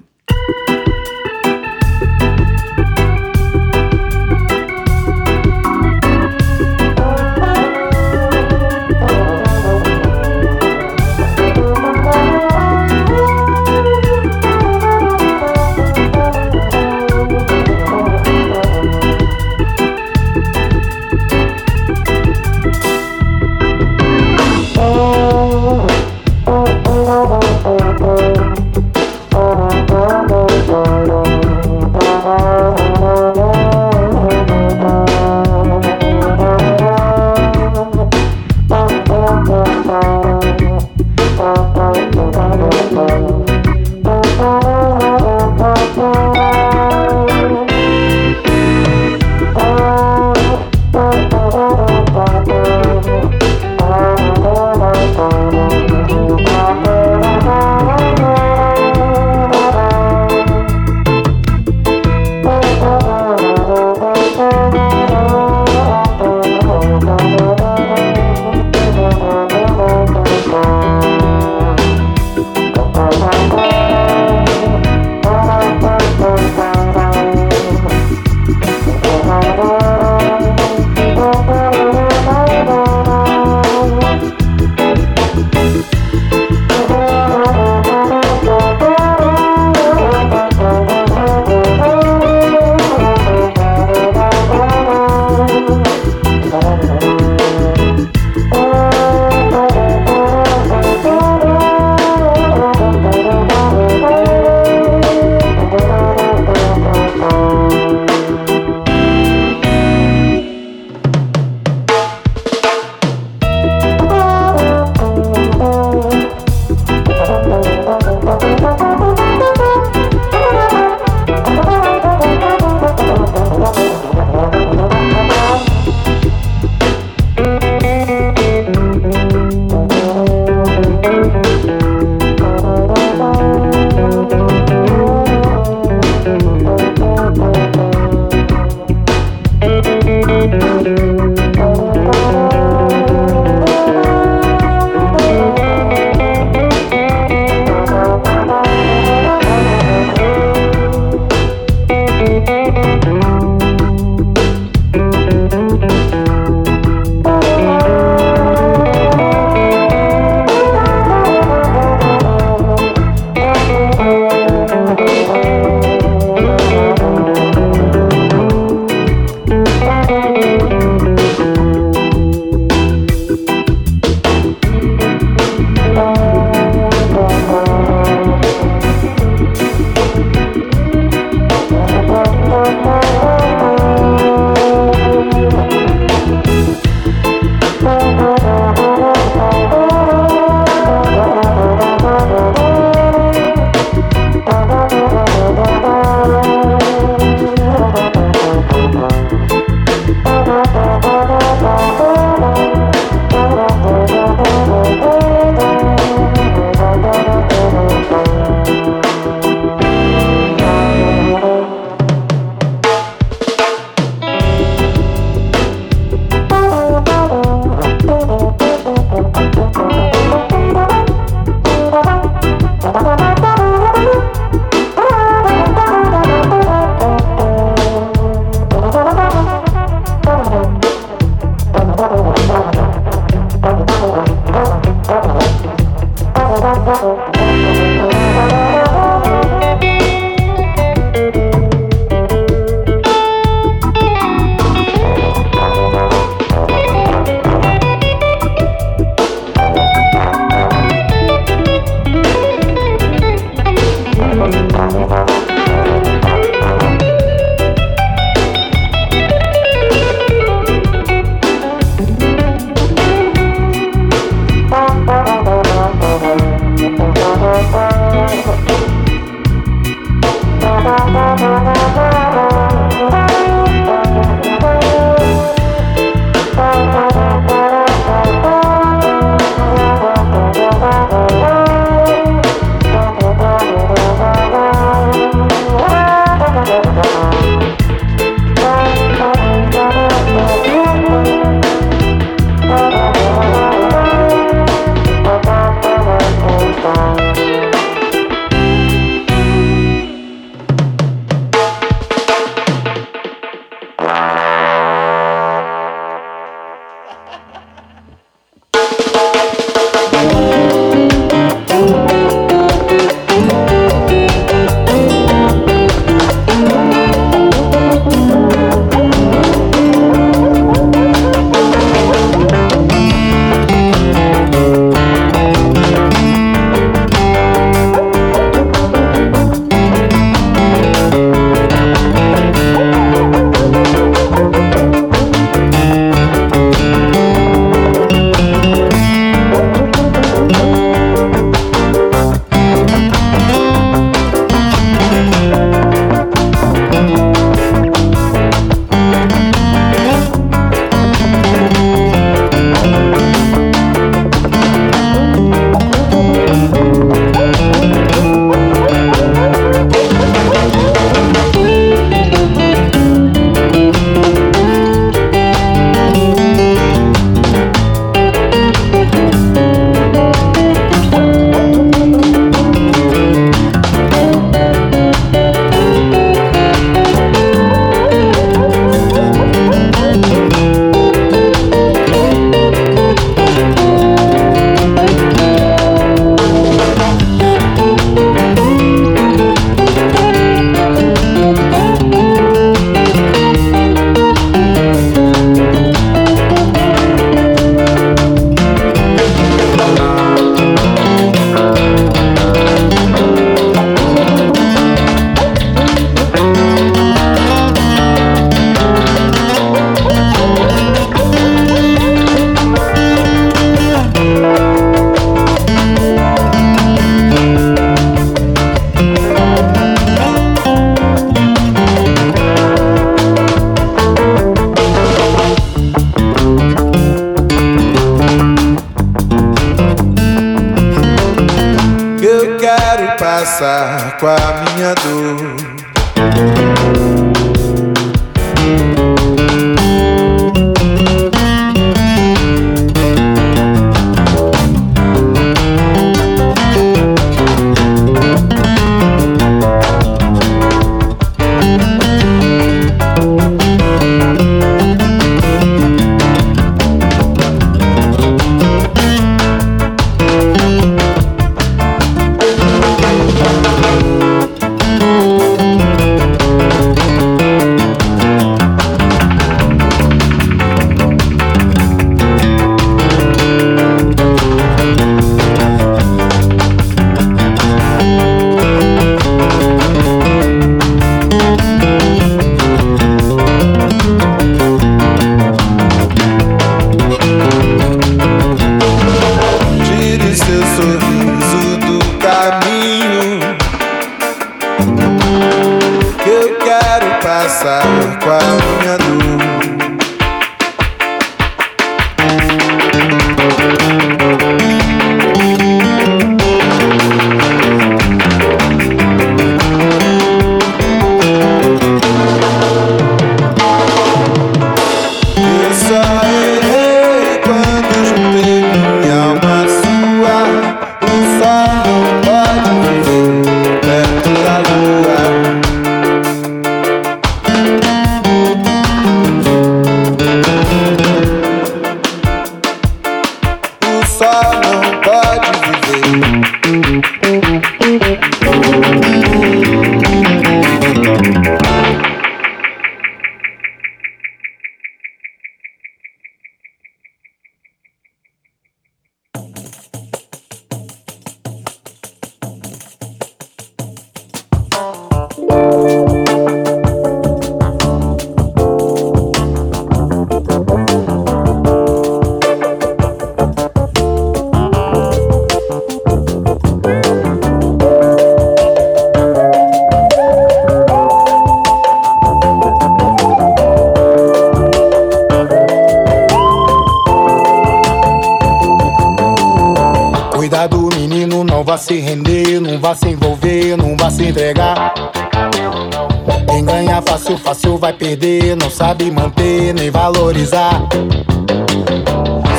Sabe manter nem valorizar.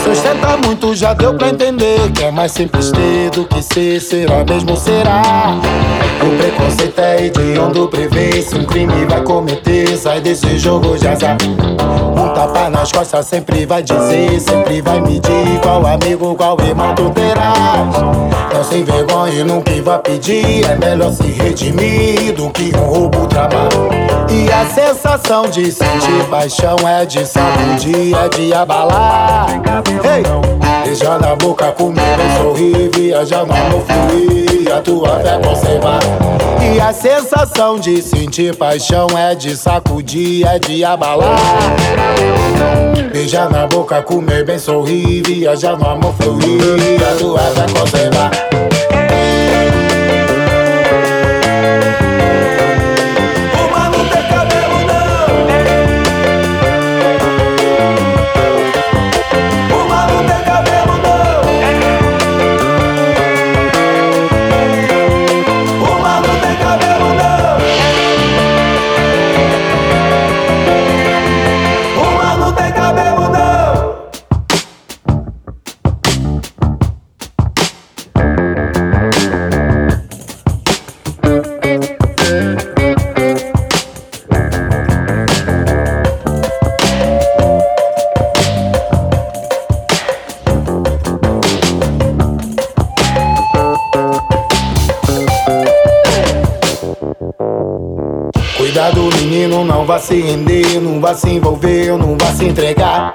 Sustenta muito, já deu pra entender mais simples ter do que ser, será mesmo será. O preconceito é hediondo, prevê se um crime vai cometer, sai desse jogo de azar. Um tapa nas costas sempre vai dizer, sempre vai medir qual amigo, qual irmão tu terás. Não sem vergonha e nunca vai pedir, é melhor se redimir do que um roubo trabalho. E a sensação de sentir paixão é de sacudir, é de abalar. Ei, beijar na boca, comer, sorrir, viajar no amor fluir, a tua fé conservar. E a sensação de sentir paixão é de sacudir, é de abalar. Beijar na boca, comer bem, sorrir, viajar no amor fluir, a tua fé conservar. Se render, não vai se envolver, não vai se entregar.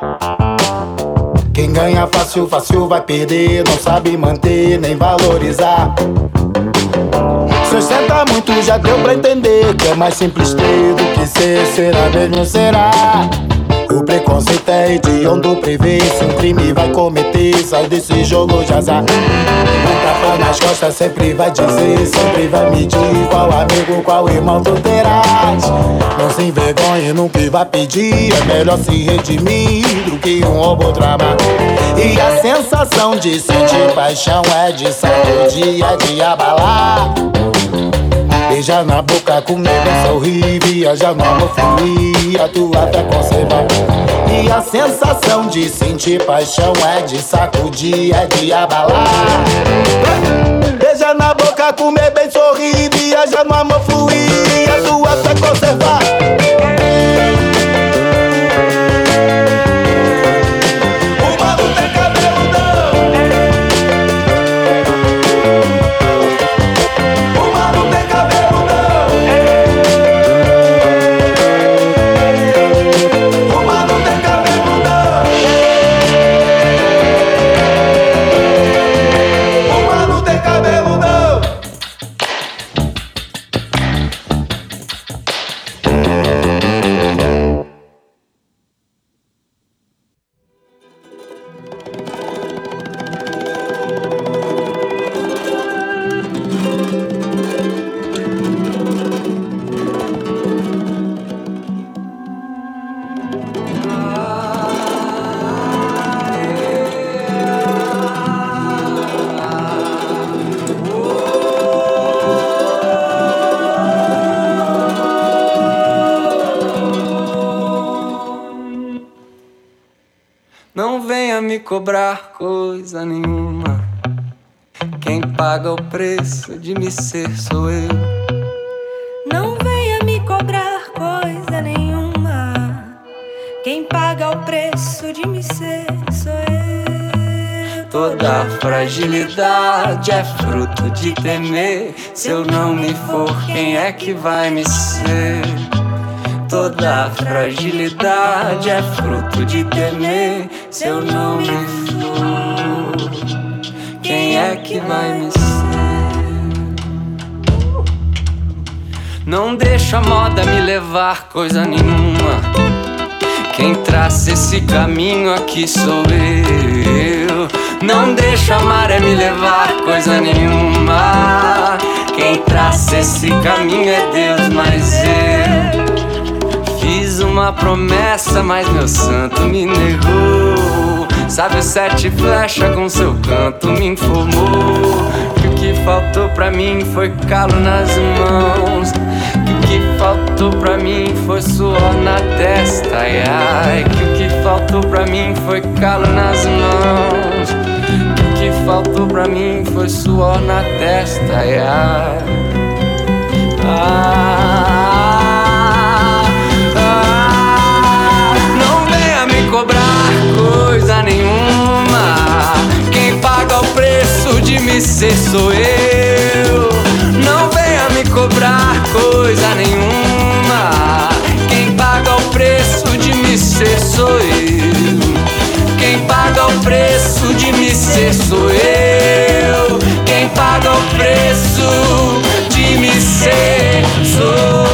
Quem ganha fácil, fácil vai perder, não sabe manter nem valorizar. Sustenta muito, já deu pra entender que é mais simples ter do que ser, será mesmo será. Preconceito é hediondo, prevê se um crime vai cometer, sai desse jogo de azar. Um tapa nas costas sempre vai dizer, sempre vai medir qual amigo, qual irmão tu terás. Não se envergonhe que vai pedir, é melhor se redimir do que um roubo trabalho. E a sensação de sentir paixão é de sacudir, é de abalar. Beija na boca, comer, bem sorrir, viajar no amor fluir, a tua fé conservar. E a sensação de sentir paixão é de sacudir, é de abalar. Beija na boca, comer, bem sorrir, viajar no amor fluir, a tua fé conservar. Fragilidade é fruto de temer. Se eu não me for, quem é que vai me ser? Toda fragilidade é fruto de temer. Se eu não me for, quem é que vai me ser? Não deixa a moda me levar coisa nenhuma. Quem traça esse caminho aqui sou eu. Não deixa a maré me levar coisa nenhuma. Quem traça esse caminho é Deus, mas eu fiz uma promessa, mas meu santo me negou. Sabe, sete flecha com seu canto me informou que o que faltou pra mim foi calo nas mãos. Que o que faltou pra mim foi suor na testa, ai, ai. Que o que faltou pra mim foi calo nas mãos. Faltou pra mim foi suor na testa, ai. Ah, ah, não venha me cobrar coisa nenhuma. Quem paga o preço de me ser sou eu. Não venha me cobrar coisa nenhuma. Quem paga o preço de me ser sou eu. Paga o preço de me ser sou eu. Quem paga o preço de me ser sou eu.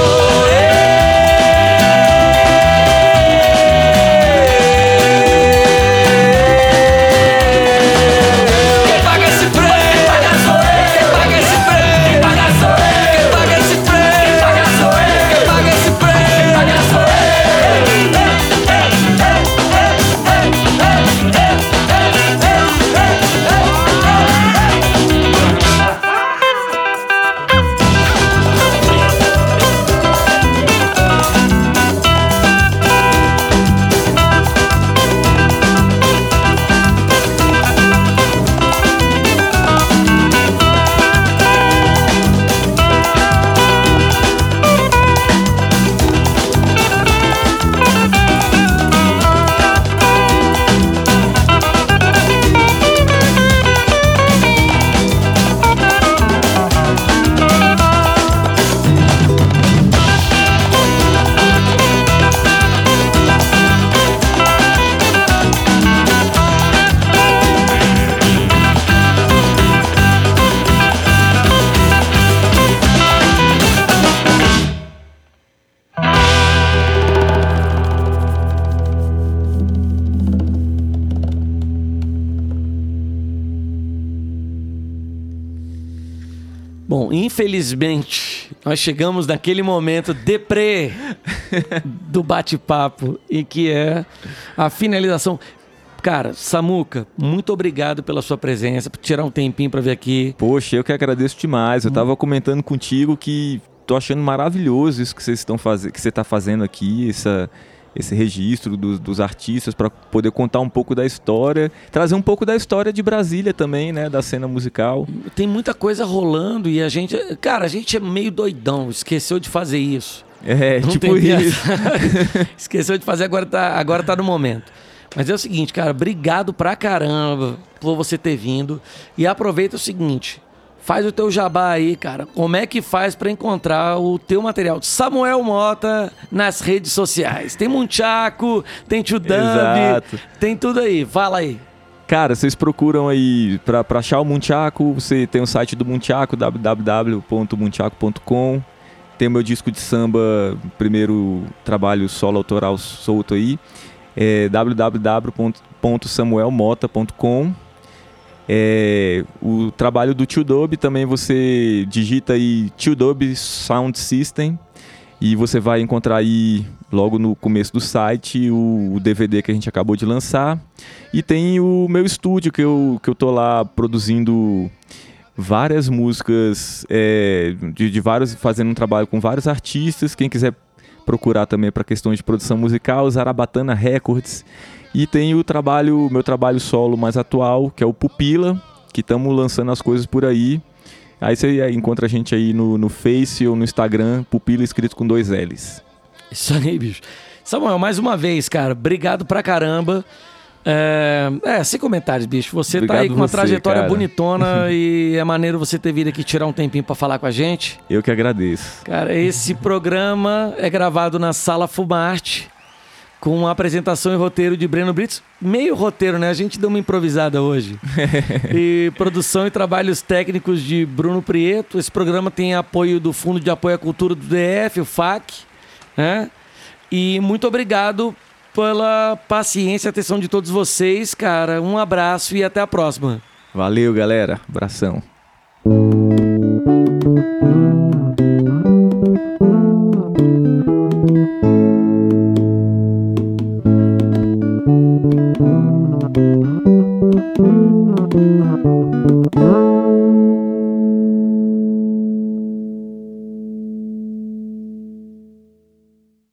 Infelizmente, nós chegamos naquele momento deprê do bate-papo e que é a finalização. Cara, Samuca, muito obrigado pela sua presença, por tirar um tempinho para vir aqui. Poxa, eu que agradeço demais. Eu tava comentando contigo que tô achando maravilhoso isso que vocês estão fazendo, que você está fazendo aqui, essa, esse registro dos, dos artistas para poder contar um pouco da história, trazer um pouco da história de Brasília também, né, da cena musical. Tem muita coisa rolando e a gente, cara, a gente é meio doidão, esqueceu de fazer isso. É, Não tipo isso. Esqueceu de fazer, agora tá, agora tá no momento. Mas é o seguinte, cara, obrigado pra caramba por você ter vindo. E aproveita o seguinte, faz o teu jabá aí, cara. Como é que faz pra encontrar o teu material? Samuel Mota nas redes sociais. Tem Munchaco, tem Tio Exato. tem tudo aí. Fala aí. Cara, vocês procuram aí pra, pra achar o Munchaco, você tem o site do Munchaco, www.munchaco.com. Tem o meu disco de samba, primeiro trabalho solo autoral solto aí, é www.samuelmota.com. É, o trabalho do Tio Dub também você digita aí Tio Dub Sound System e você vai encontrar aí logo no começo do site o, o DVD que a gente acabou de lançar. E tem o meu estúdio que eu, que eu tô lá produzindo várias músicas é, de, de vários fazendo um trabalho com vários artistas. Quem quiser procurar também para questões de produção musical Zarabatana Records e tem o trabalho meu trabalho solo mais atual que é o Pupila que estamos lançando as coisas por aí aí você encontra a gente aí no, no Face ou no Instagram Pupila escrito com dois L's Isso aí, bicho. Samuel, mais uma vez, cara, obrigado pra caramba. É, é, sem comentários, bicho. Você tá aí Obrigado com uma você, trajetória cara. bonitona e é maneiro você ter vindo aqui tirar um tempinho pra falar com a gente. eu que agradeço Cara, esse programa é gravado na Sala Fumarte, com a apresentação e roteiro de Breno Brits. Meio roteiro, né? A gente deu uma improvisada hoje. e produção e trabalhos técnicos de Bruno Prieto. Esse programa tem apoio do Fundo de Apoio à Cultura do DF, o FAC. Né? E muito obrigado pela paciência e atenção de todos vocês, cara. Um abraço e até a próxima. Valeu, galera. Abração.